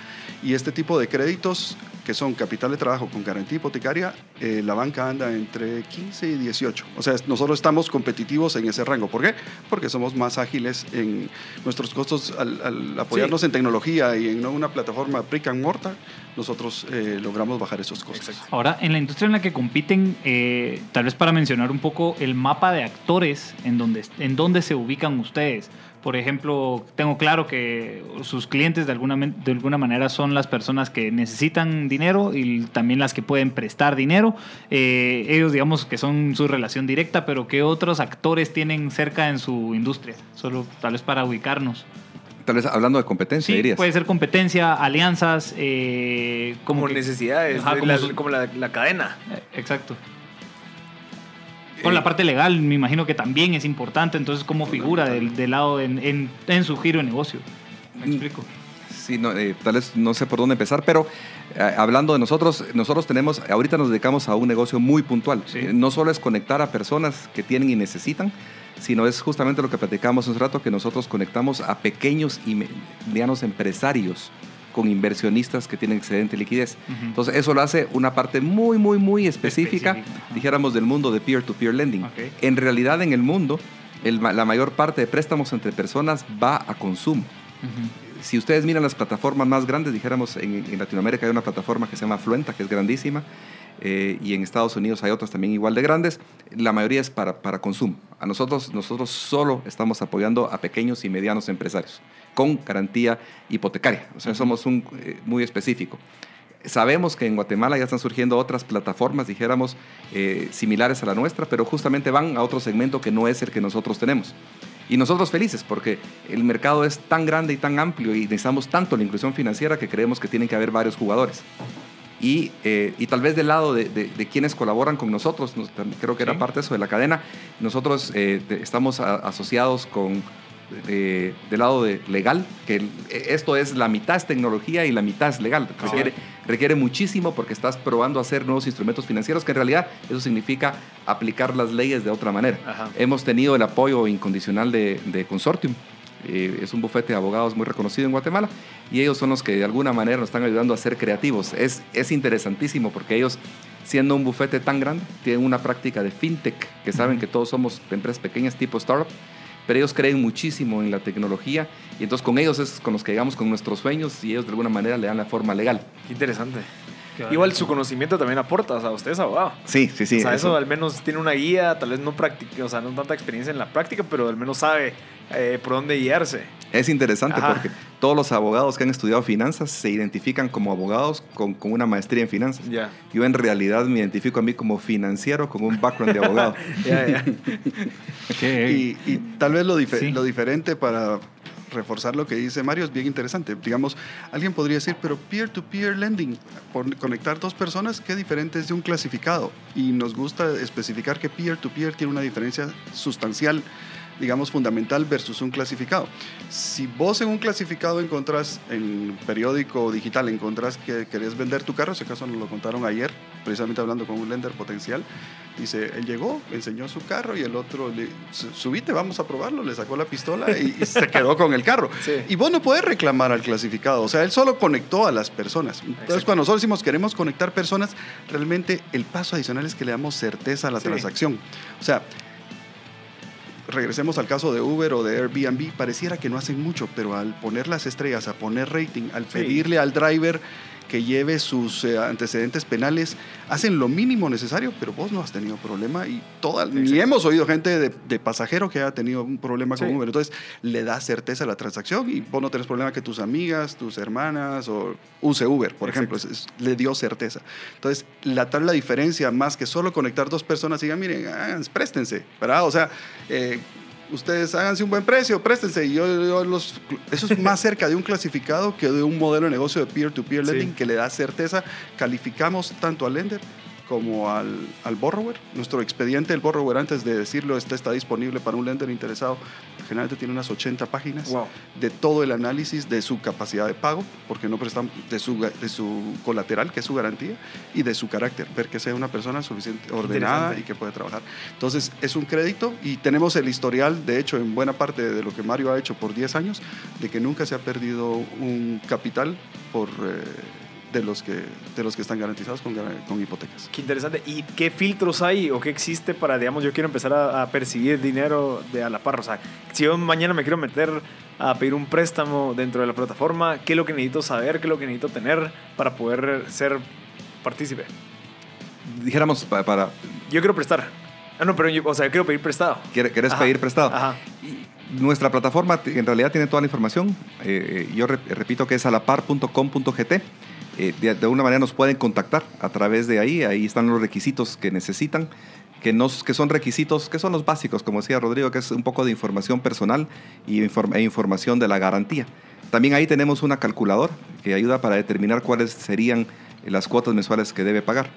y este tipo de créditos que son capital de trabajo con garantía hipotecaria, eh, la banca anda entre 15 y 18. O sea, nosotros estamos competitivos en ese rango. ¿Por qué? Porque somos más ágiles en nuestros costos al, al apoyarnos en tecnología y en una plataforma brick and mortar, nosotros eh, logramos bajar esos costos. Exacto. Ahora, en la industria en la que compiten, eh, tal vez para mencionar un poco el mapa de actores en donde, en donde se ubican ustedes. Por ejemplo, tengo claro que sus clientes de alguna, men- de alguna manera son las personas que necesitan dinero y también las que pueden prestar dinero. Eh, ellos digamos que son su relación directa, pero ¿qué otros actores tienen cerca en su industria? Solo tal vez para ubicarnos. Tal vez hablando de competencia, Sí, dirías. puede ser competencia, alianzas, eh, Como, que- necesidades, Ajá, como la- su- como la, la cadena. Eh, Exacto. Con la parte legal, me imagino que también es importante, entonces, ¿cómo figura del, del lado en, en- en su giro de negocio? ¿Me Mm. explico? Sí, no, eh, tal vez no sé por dónde empezar, pero eh, hablando de nosotros, nosotros tenemos, ahorita nos dedicamos a un negocio muy puntual. Sí. Eh, no solo es conectar a personas que tienen y necesitan, sino es justamente lo que platicamos hace un rato, que nosotros conectamos a pequeños y me- medianos empresarios con inversionistas que tienen excedente de liquidez. Entonces, eso lo hace una parte muy, muy, muy específica, dijéramos, del mundo de peer-to-peer lending. Ok. En realidad, en el mundo, el la mayor parte de préstamos entre personas va a consumo si ustedes miran las plataformas más grandes, dijéramos en, en Latinoamérica hay una plataforma que se llama Fluenta, que es grandísima, eh, y en Estados Unidos hay otras también igual de grandes, la mayoría es para, para consumo. A nosotros, nosotros solo estamos apoyando a pequeños y medianos empresarios, con garantía hipotecaria, o sea, somos un, eh, muy específico. Sabemos que en Guatemala ya están surgiendo otras plataformas, dijéramos, eh, similares a la nuestra, pero justamente van a otro segmento que no es el que nosotros tenemos. Y nosotros felices porque el mercado es tan grande y tan amplio y necesitamos tanto la inclusión financiera que creemos que tienen que haber varios jugadores. Y, eh, y tal vez del lado de, de- de quienes colaboran con nosotros, nos- creo que era Sí. parte de eso de la cadena, nosotros eh, de- estamos a- asociados con eh, del lado de legal, que el- eh, esto es la mitad es tecnología y la mitad es legal. Requiere, requiere muchísimo porque estás probando hacer nuevos instrumentos financieros, que en realidad eso significa aplicar las leyes de otra manera. Ajá. Hemos tenido el apoyo incondicional de, de Consortium. Eh, es un bufete de abogados muy reconocido en Guatemala y ellos son los que de alguna manera nos están ayudando a ser creativos. Es, es interesantísimo porque ellos, siendo un bufete tan grande, tienen una práctica de fintech, que saben que todos somos empresas pequeñas tipo startup, pero ellos creen muchísimo en la tecnología y entonces con ellos es con los que llegamos con nuestros sueños y ellos de alguna manera le dan la forma legal. Qué interesante. Igual su conocimiento también aporta, o sea, usted es abogado. Sí, sí, sí. o sea, eso. eso. al menos tiene una guía, tal vez no practica, o sea, no tanta experiencia en la práctica, pero al menos sabe eh, por dónde guiarse. Es interesante Ajá. porque todos los abogados que han estudiado finanzas se identifican como abogados con, con una maestría en finanzas. Ya. Yo en realidad me identifico a mí como financiero con un background de abogado. Ya, ya. Qué- Y, y tal vez lo, dife- Sí. lo diferente para reforzar lo que dice Mario es bien interesante. Digamos, alguien podría decir, pero peer-to-peer lending, por conectar dos personas, ¿qué diferente es de un clasificado? Y nos gusta especificar que peer-to-peer tiene una diferencia sustancial, digamos, fundamental versus un clasificado. Si vos en un clasificado encontrás, en periódico digital, encontrás que querés vender tu carro, ese caso nos lo contaron ayer, precisamente hablando con un lender potencial, Dice, él llegó, enseñó su carro y el otro le "Su- subite, vamos a probarlo, le sacó la pistola y, y se quedó con el carro. Sí. Y vos no puedes reclamar al clasificado, o sea, él solo conectó a las personas. Entonces, Exacto. cuando nosotros decimos queremos conectar personas, realmente el paso adicional es que le damos certeza a la Sí. transacción. O sea, regresemos al caso de Uber o de Airbnb, pareciera que no hacen mucho, pero al poner las estrellas, a poner rating, al Sí. pedirle al driver que lleve sus eh, antecedentes penales, hacen lo mínimo necesario, pero vos no has tenido problema y toda, ni hemos oído gente de, de pasajero que haya tenido un problema con Sí. Uber. Entonces, le da certeza a la transacción y vos no tenés problema que tus amigas, tus hermanas o use Uber, por Exacto. ejemplo, es- es- le dio certeza. Entonces, la tal la diferencia más que solo conectar dos personas y digan, miren, ah, préstense, ¿verdad? O sea, eh, ustedes háganse un buen precio, préstense. Y yo, yo los, eso es más cerca de un clasificado que de un modelo de negocio de peer-to-peer lending que le da certeza. Calificamos tanto al lender como al, al borrower. Nuestro expediente del borrower, antes de decirlo, este está disponible para un lender interesado. Generalmente tiene unas 80 páginas Wow. de todo el análisis de su capacidad de pago, porque no prestan de su, de su colateral, que es su garantía, y de su carácter, ver que sea una persona suficiente ordenada y que puede trabajar. Entonces, es un crédito y tenemos el historial, de hecho, en buena parte de lo que Mario ha hecho por 10 años, de que nunca se ha perdido un capital por, eh, de, los que, de los que están garantizados con, con hipotecas. Qué interesante. ¿Y qué filtros hay o qué existe para, digamos, yo quiero empezar a, a percibir dinero de a la par? O sea, si yo mañana me quiero meter a pedir un préstamo dentro de la plataforma, ¿qué es lo que necesito saber? ¿Qué es lo que necesito tener para poder ser partícipe? Dijéramos pa- para... Yo quiero prestar. Ah, no, pero yo, o sea, yo quiero pedir prestado. ¿quiere- ¿Querés Ajá, pedir prestado? Ajá. Nuestra plataforma en realidad tiene toda la información. Eh, yo re- repito que es alapar.com.gt. Eh, de, de alguna manera nos pueden contactar a través de ahí. Ahí están los requisitos que necesitan, que, nos, que son requisitos, que son los básicos, como decía Rodrigo, que es un poco de información personal y e información de la garantía. También ahí tenemos una calculadora que ayuda para determinar cuáles serían las cuotas mensuales que debe pagar.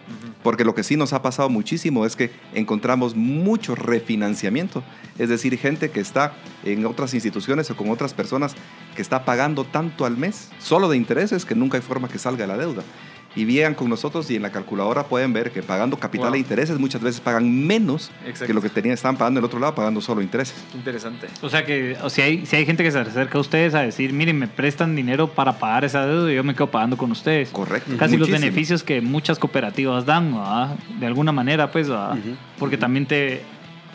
Porque lo que sí nos ha pasado muchísimo es que encontramos mucho refinanciamiento. Es decir, gente que está en otras instituciones o con otras personas que está pagando tanto al mes, solo de intereses, que nunca hay forma que salga la deuda. Y vean con nosotros y en la calculadora pueden ver que pagando capital Wow. e intereses muchas veces pagan menos Exacto. que lo que tenían, estaban pagando en el otro lado, pagando solo intereses. Interesante. O sea que, o sea, hay, si hay gente que se acerca a ustedes a decir, miren, me prestan dinero para pagar esa deuda y yo me quedo pagando con ustedes. Correcto. Casi los beneficios que muchas cooperativas dan, ¿verdad? de alguna manera, pues. Ujú. porque también te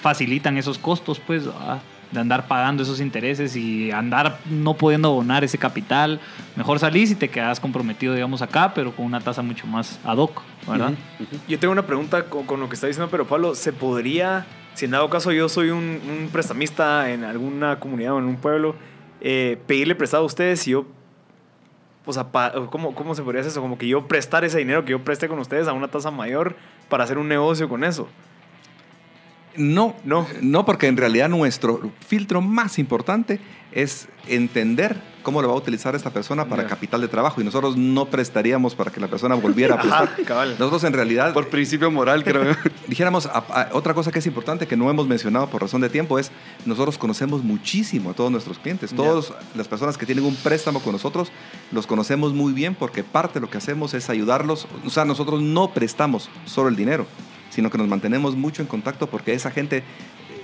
facilitan esos costos, pues, ¿verdad? De andar pagando esos intereses y andar no pudiendo abonar ese capital. Mejor salís y te quedas comprometido, digamos, acá, pero con una tasa mucho más ad hoc, ¿verdad? Yo tengo una pregunta con, lo que está diciendo, pero Pablo, ¿se podría, si en dado caso yo soy un, prestamista en alguna comunidad o en un pueblo, eh, pedirle prestado a ustedes si yo, o sea, pa- ¿cómo, ¿cómo se podría hacer eso? Como que yo prestar ese dinero que yo preste con ustedes a una tasa mayor para hacer un negocio con eso. No, No. no, porque en realidad nuestro filtro más importante es entender cómo lo va a utilizar esta persona para capital de trabajo y nosotros no prestaríamos para que la persona volviera a prestar. Ajá, cabal. Nosotros en realidad Por principio moral, creo. dijéramos, a- a- otra cosa que es importante que no hemos mencionado por razón de tiempo es, nosotros conocemos muchísimo a todos nuestros clientes. Todas las personas que tienen un préstamo con nosotros, los conocemos muy bien porque parte de lo que hacemos es ayudarlos. O sea, nosotros no prestamos solo el dinero, sino que nos mantenemos mucho en contacto porque esa gente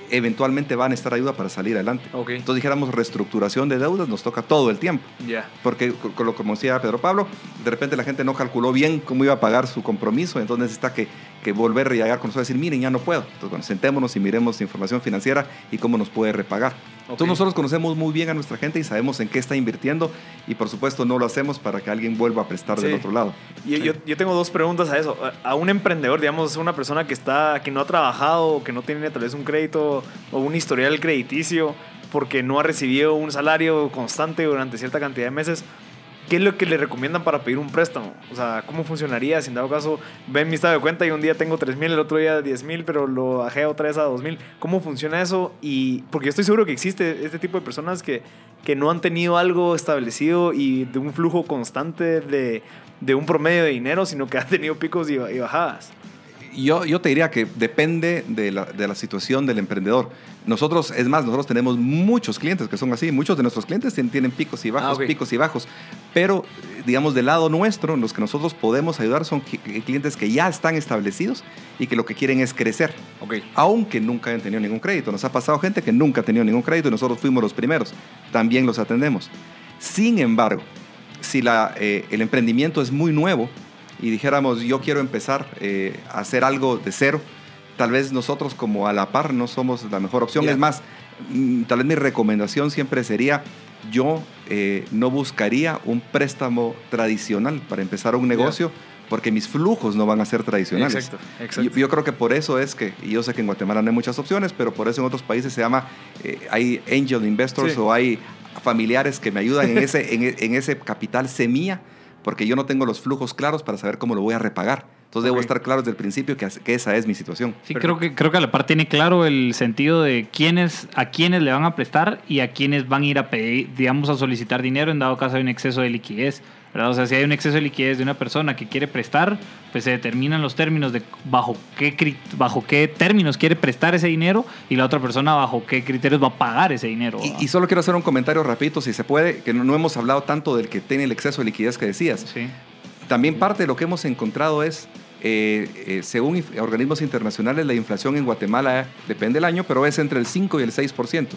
eventualmente va a necesitar ayuda para salir adelante. Ok. Entonces dijéramos reestructuración de deudas nos toca todo el tiempo. Ya. Porque, co- co- como decía Pedro Pablo, de repente la gente no calculó bien cómo iba a pagar su compromiso, entonces necesita que, que volver a llegar con nosotros y decir, miren, ya no puedo. Entonces, bueno, sentémonos y miremos información financiera y cómo nos puede repagar. Entonces, nosotros conocemos muy bien a nuestra gente y sabemos en qué está invirtiendo y, por supuesto, no lo hacemos para que alguien vuelva a prestar del otro lado. Yo, yo, yo tengo dos preguntas a eso. A- un emprendedor, digamos, una persona que está, que no ha trabajado, que no tiene tal vez un crédito o un historial crediticio porque no ha recibido un salario constante durante cierta cantidad de meses. ¿Qué es lo que le recomiendan para pedir un préstamo? O sea, ¿cómo funcionaría si en dado caso ven mi estado de cuenta y un día tengo 3 mil, el otro día 10 mil, pero lo bajé otra vez a 2 mil? ¿Cómo funciona eso? Y porque yo estoy seguro que existe este tipo de personas que, que no han tenido algo establecido y de un flujo constante de, de un promedio de dinero, sino que han tenido picos y, y bajadas. Yo, yo te diría que depende de la, de la situación del emprendedor. Nosotros, es más, nosotros tenemos muchos clientes que son así. Muchos de nuestros clientes tien- tienen picos y bajos, Ah, picos y bajos. Pero, eh, digamos, del lado nuestro, los que nosotros podemos ayudar son qui- clientes que ya están establecidos y que lo que quieren es crecer. Aunque nunca hayan tenido ningún crédito. Nos ha pasado gente que nunca ha tenido ningún crédito y nosotros fuimos los primeros. También los atendemos. Sin embargo, si la, eh, el emprendimiento es muy nuevo y dijéramos yo quiero empezar eh, a hacer algo de cero, tal vez nosotros como a la par no somos la mejor opción. Ya. Es más, mm, tal vez mi recomendación siempre sería yo eh, no buscaría un préstamo tradicional para empezar un negocio. Porque mis flujos no van a ser tradicionales. Exacto, exacto. Yo, yo creo que por eso es que, y yo sé que en Guatemala no hay muchas opciones, pero por eso en otros países se llama, eh, hay angel investors Sí. o hay familiares que me ayudan en ese, en, e- en ese capital semilla, porque yo no tengo los flujos claros para saber cómo lo voy a repagar. Entonces debo estar claro desde el principio que, esa es mi situación. Sí, creo que, creo que a la par tiene claro el sentido de quiénes, a quiénes le van a prestar y a quiénes van a ir a pedir, digamos, a solicitar dinero en dado caso hay un exceso de liquidez. ¿verdad? O sea, si hay un exceso de liquidez de una persona que quiere prestar, pues se determinan los términos de bajo qué, bajo qué términos quiere prestar ese dinero y la otra persona bajo qué criterios va a pagar ese dinero. Y solo quiero hacer un comentario rapidito, si se puede, que no, no hemos hablado tanto del que tiene el exceso de liquidez que decías. Sí. También parte de lo que hemos encontrado es, eh, eh, según organismos internacionales, la inflación en Guatemala depende del año, pero es entre el 5 y el 6%.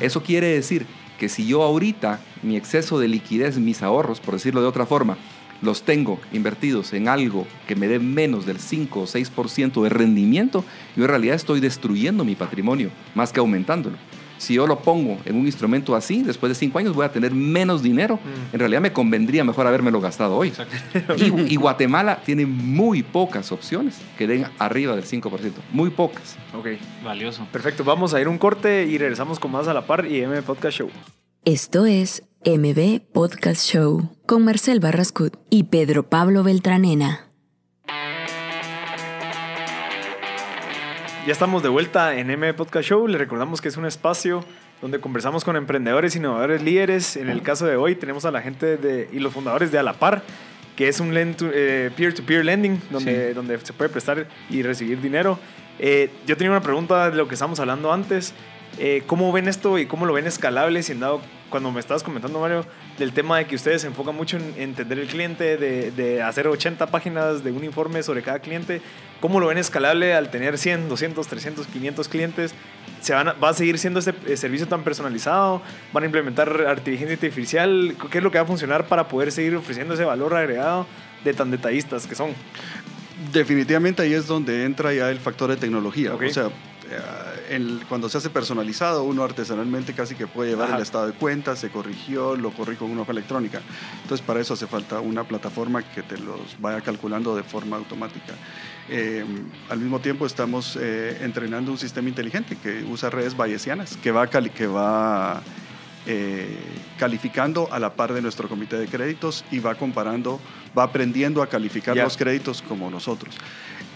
Eso quiere decir que si yo ahorita mi exceso de liquidez, mis ahorros, por decirlo de otra forma, los tengo invertidos en algo que me dé menos del 5 o 6% de rendimiento, yo en realidad estoy destruyendo mi patrimonio más que aumentándolo. Si yo lo pongo en un instrumento así, después de 5 años voy a tener menos dinero. Mm. En realidad me convendría mejor habérmelo gastado hoy. Y, y Guatemala tiene muy pocas opciones que den arriba del 5%. Muy pocas. Ok, Valioso. perfecto. Vamos a ir un corte y regresamos con más a la par y M Podcast Show. Esto es MB Podcast Show con Marcel Barrascut y Pedro Pablo Beltranena. Ya estamos de vuelta en M Podcast Show. Les recordamos que es un espacio donde conversamos con emprendedores, innovadores, líderes. En el caso de hoy tenemos a la gente de, y los fundadores de A la Par, que es un eh, peer-to-peer lending donde, donde se puede prestar y recibir dinero. Eh, yo tenía una pregunta de lo que estábamos hablando antes. Eh, ¿Cómo ven esto y cómo lo ven escalable? Si en dado, cuando me estabas comentando, Mario, del tema de que ustedes se enfocan mucho en entender el cliente, de, de hacer 80 páginas de un informe sobre cada cliente, ¿cómo lo ven escalable al tener 100, 200, 300, 500 clientes? ¿Se van a- ¿Va a seguir siendo este eh, servicio tan personalizado? ¿Van a implementar inteligencia artificial? ¿Qué es lo que va a funcionar para poder seguir ofreciendo ese valor agregado de tan detallistas que son? Definitivamente ahí es donde entra ya el factor de tecnología. O sea, eh, el- cuando se hace personalizado, uno artesanalmente casi que puede llevar Ajá. el estado de cuenta, se corrigió, lo corrí con una hoja electrónica. Entonces, para eso hace falta una plataforma que te los vaya calculando de forma automática. Eh, al mismo tiempo estamos eh, entrenando un sistema inteligente que usa redes bayesianas, que va, cali- que va eh, calificando a la par de nuestro comité de créditos y va comparando, va aprendiendo a calificar los créditos como nosotros.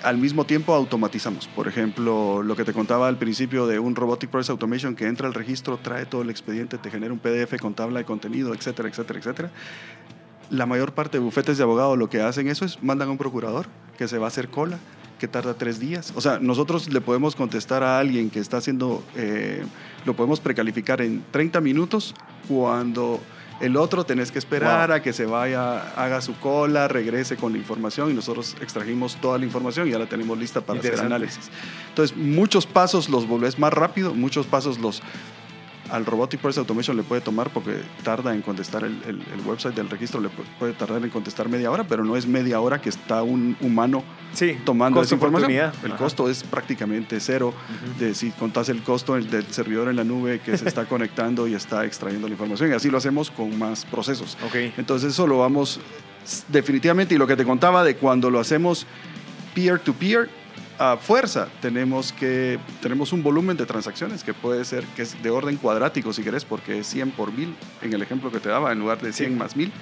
Al mismo tiempo automatizamos. Por ejemplo, lo que te contaba al principio de un Robotic Process Automation que entra al registro, trae todo el expediente, te genera un PDF con tabla de contenido, etcétera, etcétera, etcétera. La mayor parte de bufetes de abogados lo que hacen eso es mandan a un procurador que se va a hacer cola, que tarda tres días. O sea, nosotros le podemos contestar a alguien que está haciendo, eh, lo podemos precalificar en 30 minutos cuando el otro tenés que esperar Wow. a que se vaya, haga su cola, regrese con la información y nosotros extrajimos toda la información y ya la tenemos lista para hacer análisis. Entonces, muchos pasos los volvés más rápido, muchos pasos los al Robotic Process Automation le puede tomar porque tarda en contestar el, el- el website del registro, le pu- puede tardar en contestar media hora, pero no es media hora que está un humano Sí, tomando esa información. El Ajá. costo es prácticamente cero. De si contás el costo el del servidor en la nube que se está conectando y está extrayendo la información. Y así lo hacemos con más procesos. Ok. Entonces eso lo vamos definitivamente. Y lo que te contaba de cuando lo hacemos peer-to-peer, a fuerza. Tenemos que tenemos un volumen de transacciones que puede ser que es de orden cuadrático si querés porque es 100 por mil en el ejemplo que te daba en lugar de 100 Sí. más mil.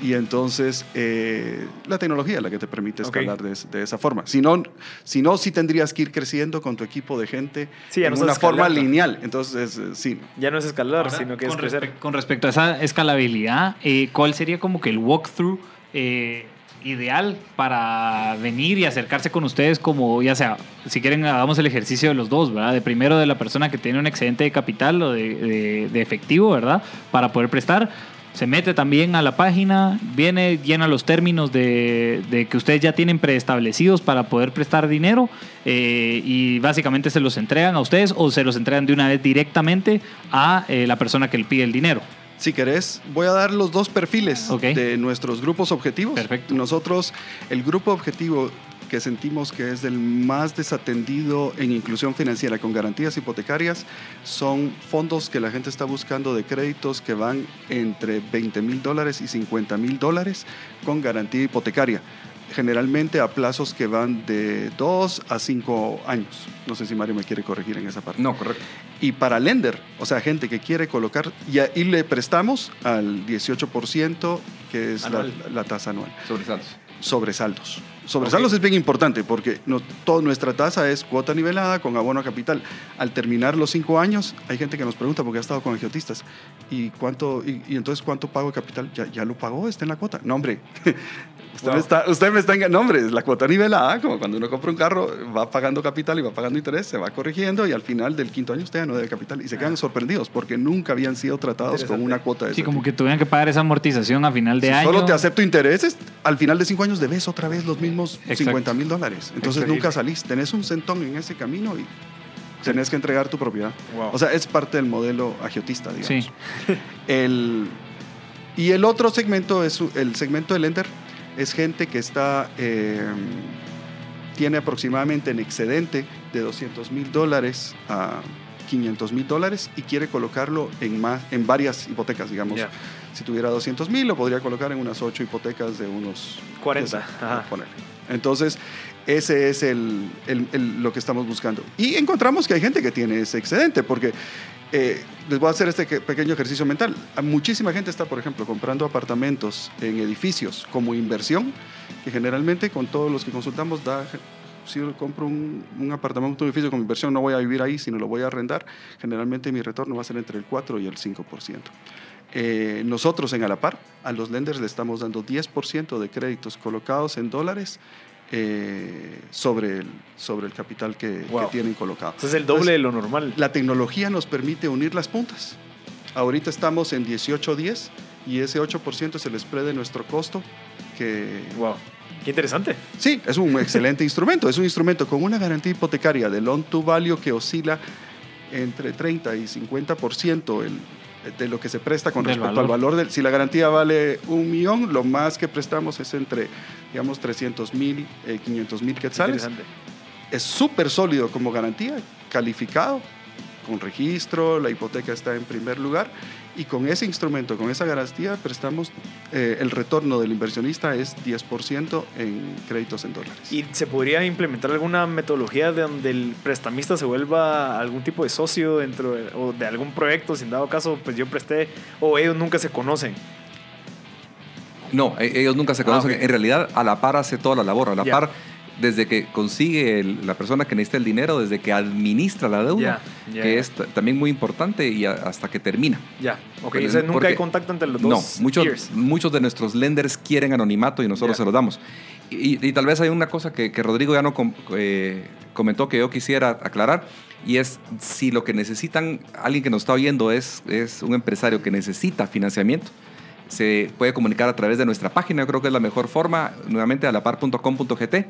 Y entonces eh, la tecnología es la que te permite escalar de, es- de esa forma. Si no si no sí tendrías que ir creciendo con tu equipo de gente Sí, ya en no una forma lineal. Entonces eh, sí. Ya no es escalar, Ahora, sino que es con, crecer. respe- con respecto a esa escalabilidad, eh, ¿cuál sería como que el walkthrough eh, ideal para venir y acercarse con ustedes como, ya sea, si quieren hagamos el ejercicio de los dos, ¿verdad? De primero de la persona que tiene un excedente de capital o de, de- efectivo, ¿verdad? Para poder prestar. Se mete también a la página, viene, llena los términos de, de que ustedes ya tienen preestablecidos para poder prestar dinero eh, y básicamente se los entregan a ustedes o se los entregan de una vez directamente a eh, la persona que le pide el dinero. Si querés, voy a dar los dos perfiles de nuestros grupos objetivos. Perfecto. Nosotros, el grupo objetivo que sentimos que es el más desatendido en inclusión financiera con garantías hipotecarias son fondos que la gente está buscando de créditos que van entre 20 mil dólares y 50 mil dólares con garantía hipotecaria generalmente a plazos que van de 2 a 5 años. No sé si Mario me quiere corregir en esa parte. No, correcto. Y para lender, o sea, gente que quiere colocar, y, y le prestamos al 18%, que es la, Anual. la tasa anual. Sobresaltos. Sobresaltos es bien importante porque no, toda nuestra tasa es cuota nivelada con abono a capital. Al terminar los cinco años, hay gente que nos pregunta, porque ha estado con agiotistas, ¿y, cuánto, y, y entonces cuánto pago de capital? ¿Ya, ya lo pagó, está en la cuota. No, hombre. Usted, Wow. me está, usted me está. No, hombre, es la cuota nivelada, como cuando uno compra un carro, va pagando capital y va pagando interés, se va corrigiendo y al final del quinto año usted ya no debe capital. Y se quedan sorprendidos porque nunca habían sido tratados con una cuota de Sí, como tipo. que tuvieran que pagar esa amortización a final de Si año. solo te acepto intereses, al final de cinco años debes otra vez los mismos Exacto. 50 mil dólares. Entonces nunca salís. Tenés un centón en ese camino y tenés que entregar tu propiedad. Wow. O sea, es parte del modelo agiotista, digamos. Sí. El, y el otro segmento es el segmento de lender. Es gente que está eh, tiene aproximadamente en excedente de 200 mil dólares a 500 mil dólares y quiere colocarlo en, más, en varias hipotecas, digamos. Si tuviera 200 mil, lo podría colocar en unas 8 hipotecas de unos 40, ya sé, ajá. ponerle. Entonces, ese es el, lo que estamos buscando. Y encontramos que hay gente que tiene ese excedente, porque eh, les voy a hacer este que- pequeño ejercicio mental. Muchísima gente está, por ejemplo, comprando apartamentos en edificios como inversión, que generalmente con todos los que consultamos da... Si yo compro un, un apartamento, un edificio como inversión, no voy a vivir ahí, sino lo voy a arrendar, generalmente mi retorno va a ser entre el 4 y el 5%. Eh, nosotros en Alapar, a los lenders le estamos dando 10% de créditos colocados en dólares eh, sobre, el, sobre el capital que, Wow. que tienen colocado. Entonces es el doble Entonces, de lo normal. La tecnología nos permite unir las puntas. Ahorita estamos en 18.10 y ese 8% es el spread de nuestro costo que Wow. Qué interesante. Sí, es un excelente instrumento. Es un instrumento con una garantía hipotecaria de loan to value que oscila entre 30 y 50% el, de lo que se presta con Del respecto al valor. Del, si la garantía vale un millón, lo más que prestamos es entre, digamos, 300 mil, 500 mil quetzales. Es súper sólido como garantía, calificado, con registro, la hipoteca está en primer lugar. Y con ese instrumento, con esa garantía, prestamos, eh, el retorno del inversionista es 10% en créditos en dólares. ¿Y se podría implementar alguna metodología de donde el prestamista se vuelva algún tipo de socio dentro de, o de algún proyecto? Si en dado caso, pues yo presté, o ellos nunca se conocen. No, e- ellos nunca se conocen. Ah, ok. En realidad, a la par hace toda la labor. A la par, desde que consigue el- la persona que necesita el dinero, desde que administra la deuda, Ya, ya, que ya. es también muy importante, y a- hasta que termina. Ya, ok. Porque- o sea, nunca hay contacto entre los No, dos. muchos, peers. muchos de nuestros lenders quieren anonimato y nosotros se los damos. Y, y tal vez hay una cosa que, que Rodrigo ya no com- eh, comentó que yo quisiera aclarar, y es si lo que necesitan, alguien que nos está oyendo es, es un empresario que necesita financiamiento, se puede comunicar a través de nuestra página, yo creo que es la mejor forma, nuevamente a lapar.com.gt.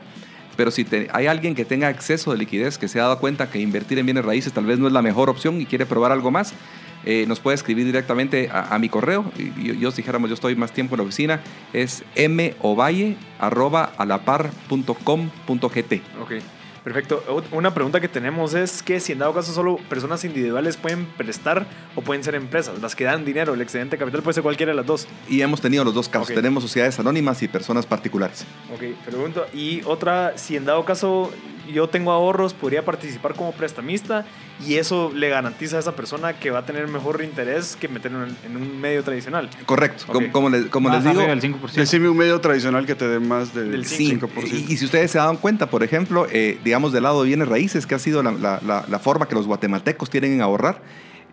Pero si hay alguien que tenga acceso de liquidez, que se ha dado cuenta que invertir en bienes raíces tal vez no es la mejor opción y quiere probar algo más, eh, nos puede escribir directamente a, mi correo. Y, y yo, si dijéramos, yo estoy más tiempo en la oficina, es movalle.alapar.com.gt. Ok, perfecto. Una pregunta que tenemos es que si en dado caso solo personas individuales pueden prestar o pueden ser empresas, las que dan dinero, el excedente de capital puede ser cualquiera de las dos. Y hemos tenido los dos casos. Tenemos sociedades anónimas y personas particulares. Ok, pregunto. Y otra, si en dado caso yo tengo ahorros, podría participar como prestamista y eso le garantiza a esa persona que va a tener mejor interés que meterlo en, un medio tradicional. Correcto. Como, como les, como les digo, 5%. Decime un medio tradicional que te dé más del Del Sí, 5%. y, y si ustedes se dan cuenta, por ejemplo, eh, digamos del lado de bienes raíces, que ha sido la, la- la- la forma que los guatemaltecos tienen en ahorrar,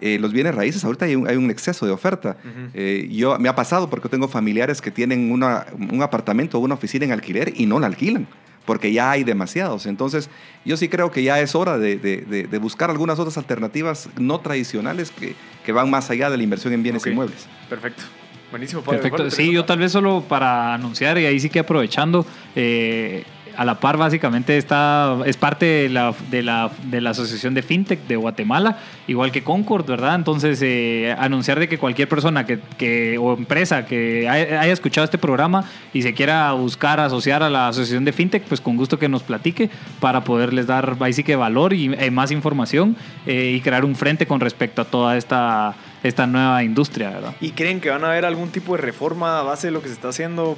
eh, los bienes raíces, ahorita hay un, hay un exceso de oferta. Eh, yo, me ha pasado porque tengo familiares que tienen una- un apartamento o una oficina en alquiler y no la alquilan, porque ya hay demasiados. Entonces, yo sí creo que ya es hora de, de- de- de buscar algunas otras alternativas no tradicionales que, que van más allá de la inversión en bienes Ok. inmuebles. Perfecto. Buenísimo. Pablo. Perfecto. ¿Cuál Sí, yo tal vez solo para anunciar, y ahí sí que aprovechando, eh, a la par básicamente está, es parte de la, de, la, Asociación de FinTech de Guatemala, igual que Concord, ¿verdad? Entonces, eh, anunciar de que cualquier persona que, que, o empresa que haya, haya escuchado este programa y se quiera buscar asociar a la Asociación de FinTech, pues con gusto que nos platique para poderles dar ahí sí que valor y eh, más información eh, y crear un frente con respecto a toda esta, esta nueva industria, ¿verdad? ¿Y creen que van a haber algún tipo de reforma a base de lo que se está haciendo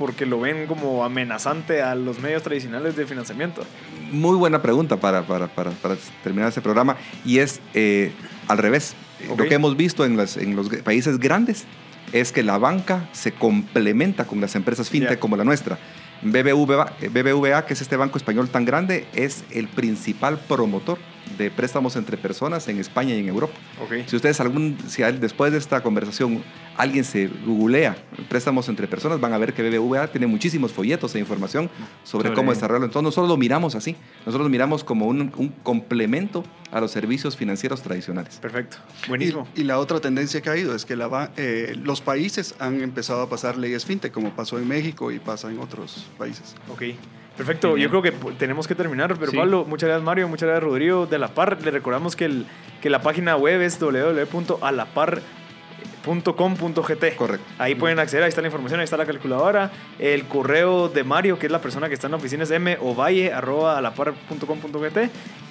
porque lo ven como amenazante a los medios tradicionales de financiamiento? Muy buena pregunta para, para, para, para terminar este programa y es eh, al revés. Lo que hemos visto en, las, en los países grandes es que la banca se complementa con las empresas fintech Ya. como la nuestra. BBVA, BBVA, que es este banco español tan grande, es el principal promotor de préstamos entre personas en España y en Europa. Ok. Si ustedes algún, si después de esta conversación alguien se googlea préstamos entre personas, van a ver que BBVA tiene muchísimos folletos e información sobre, Sobre- cómo desarrollarlo. Entonces nosotros lo miramos así, nosotros lo miramos como un, un complemento a los servicios financieros tradicionales. Perfecto. Buenísimo. Y, y la otra tendencia que ha habido es que la eh, los países han empezado a pasar leyes fintech, como pasó en México y pasa en otros países. Ok. Perfecto, yo creo que tenemos que terminar, pero Sí. Pablo, muchas gracias Mario, muchas gracias Rodrigo de La Par. Le recordamos que, el, que la página web es www.alapar.com.gt. Correcto. Ahí pueden acceder, ahí está la información, ahí está la calculadora. El correo de Mario, que es la persona que está en la oficina, es movalle.alapar.com.gt.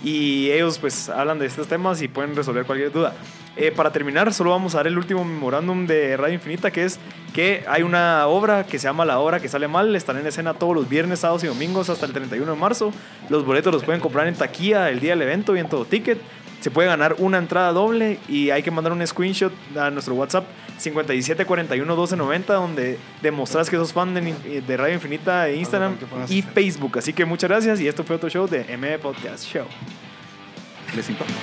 Y ellos pues hablan de estos temas y pueden resolver cualquier duda. Eh, para terminar, solo vamos a dar el último memorándum de Radio Infinita, que es que hay una obra que se llama La Obra que Sale Mal. Estará en escena todos los viernes, sábados y domingos hasta el 31 de marzo. Los boletos los pueden comprar en taquilla el día del evento y en todo ticket. Se puede ganar una entrada doble y hay que mandar un screenshot a nuestro WhatsApp 57411290 donde demostras que sos fan de, de Radio Infinita de Instagram y. Facebook. Así que muchas gracias y esto fue otro show de M Podcast Show. ¿Les importa?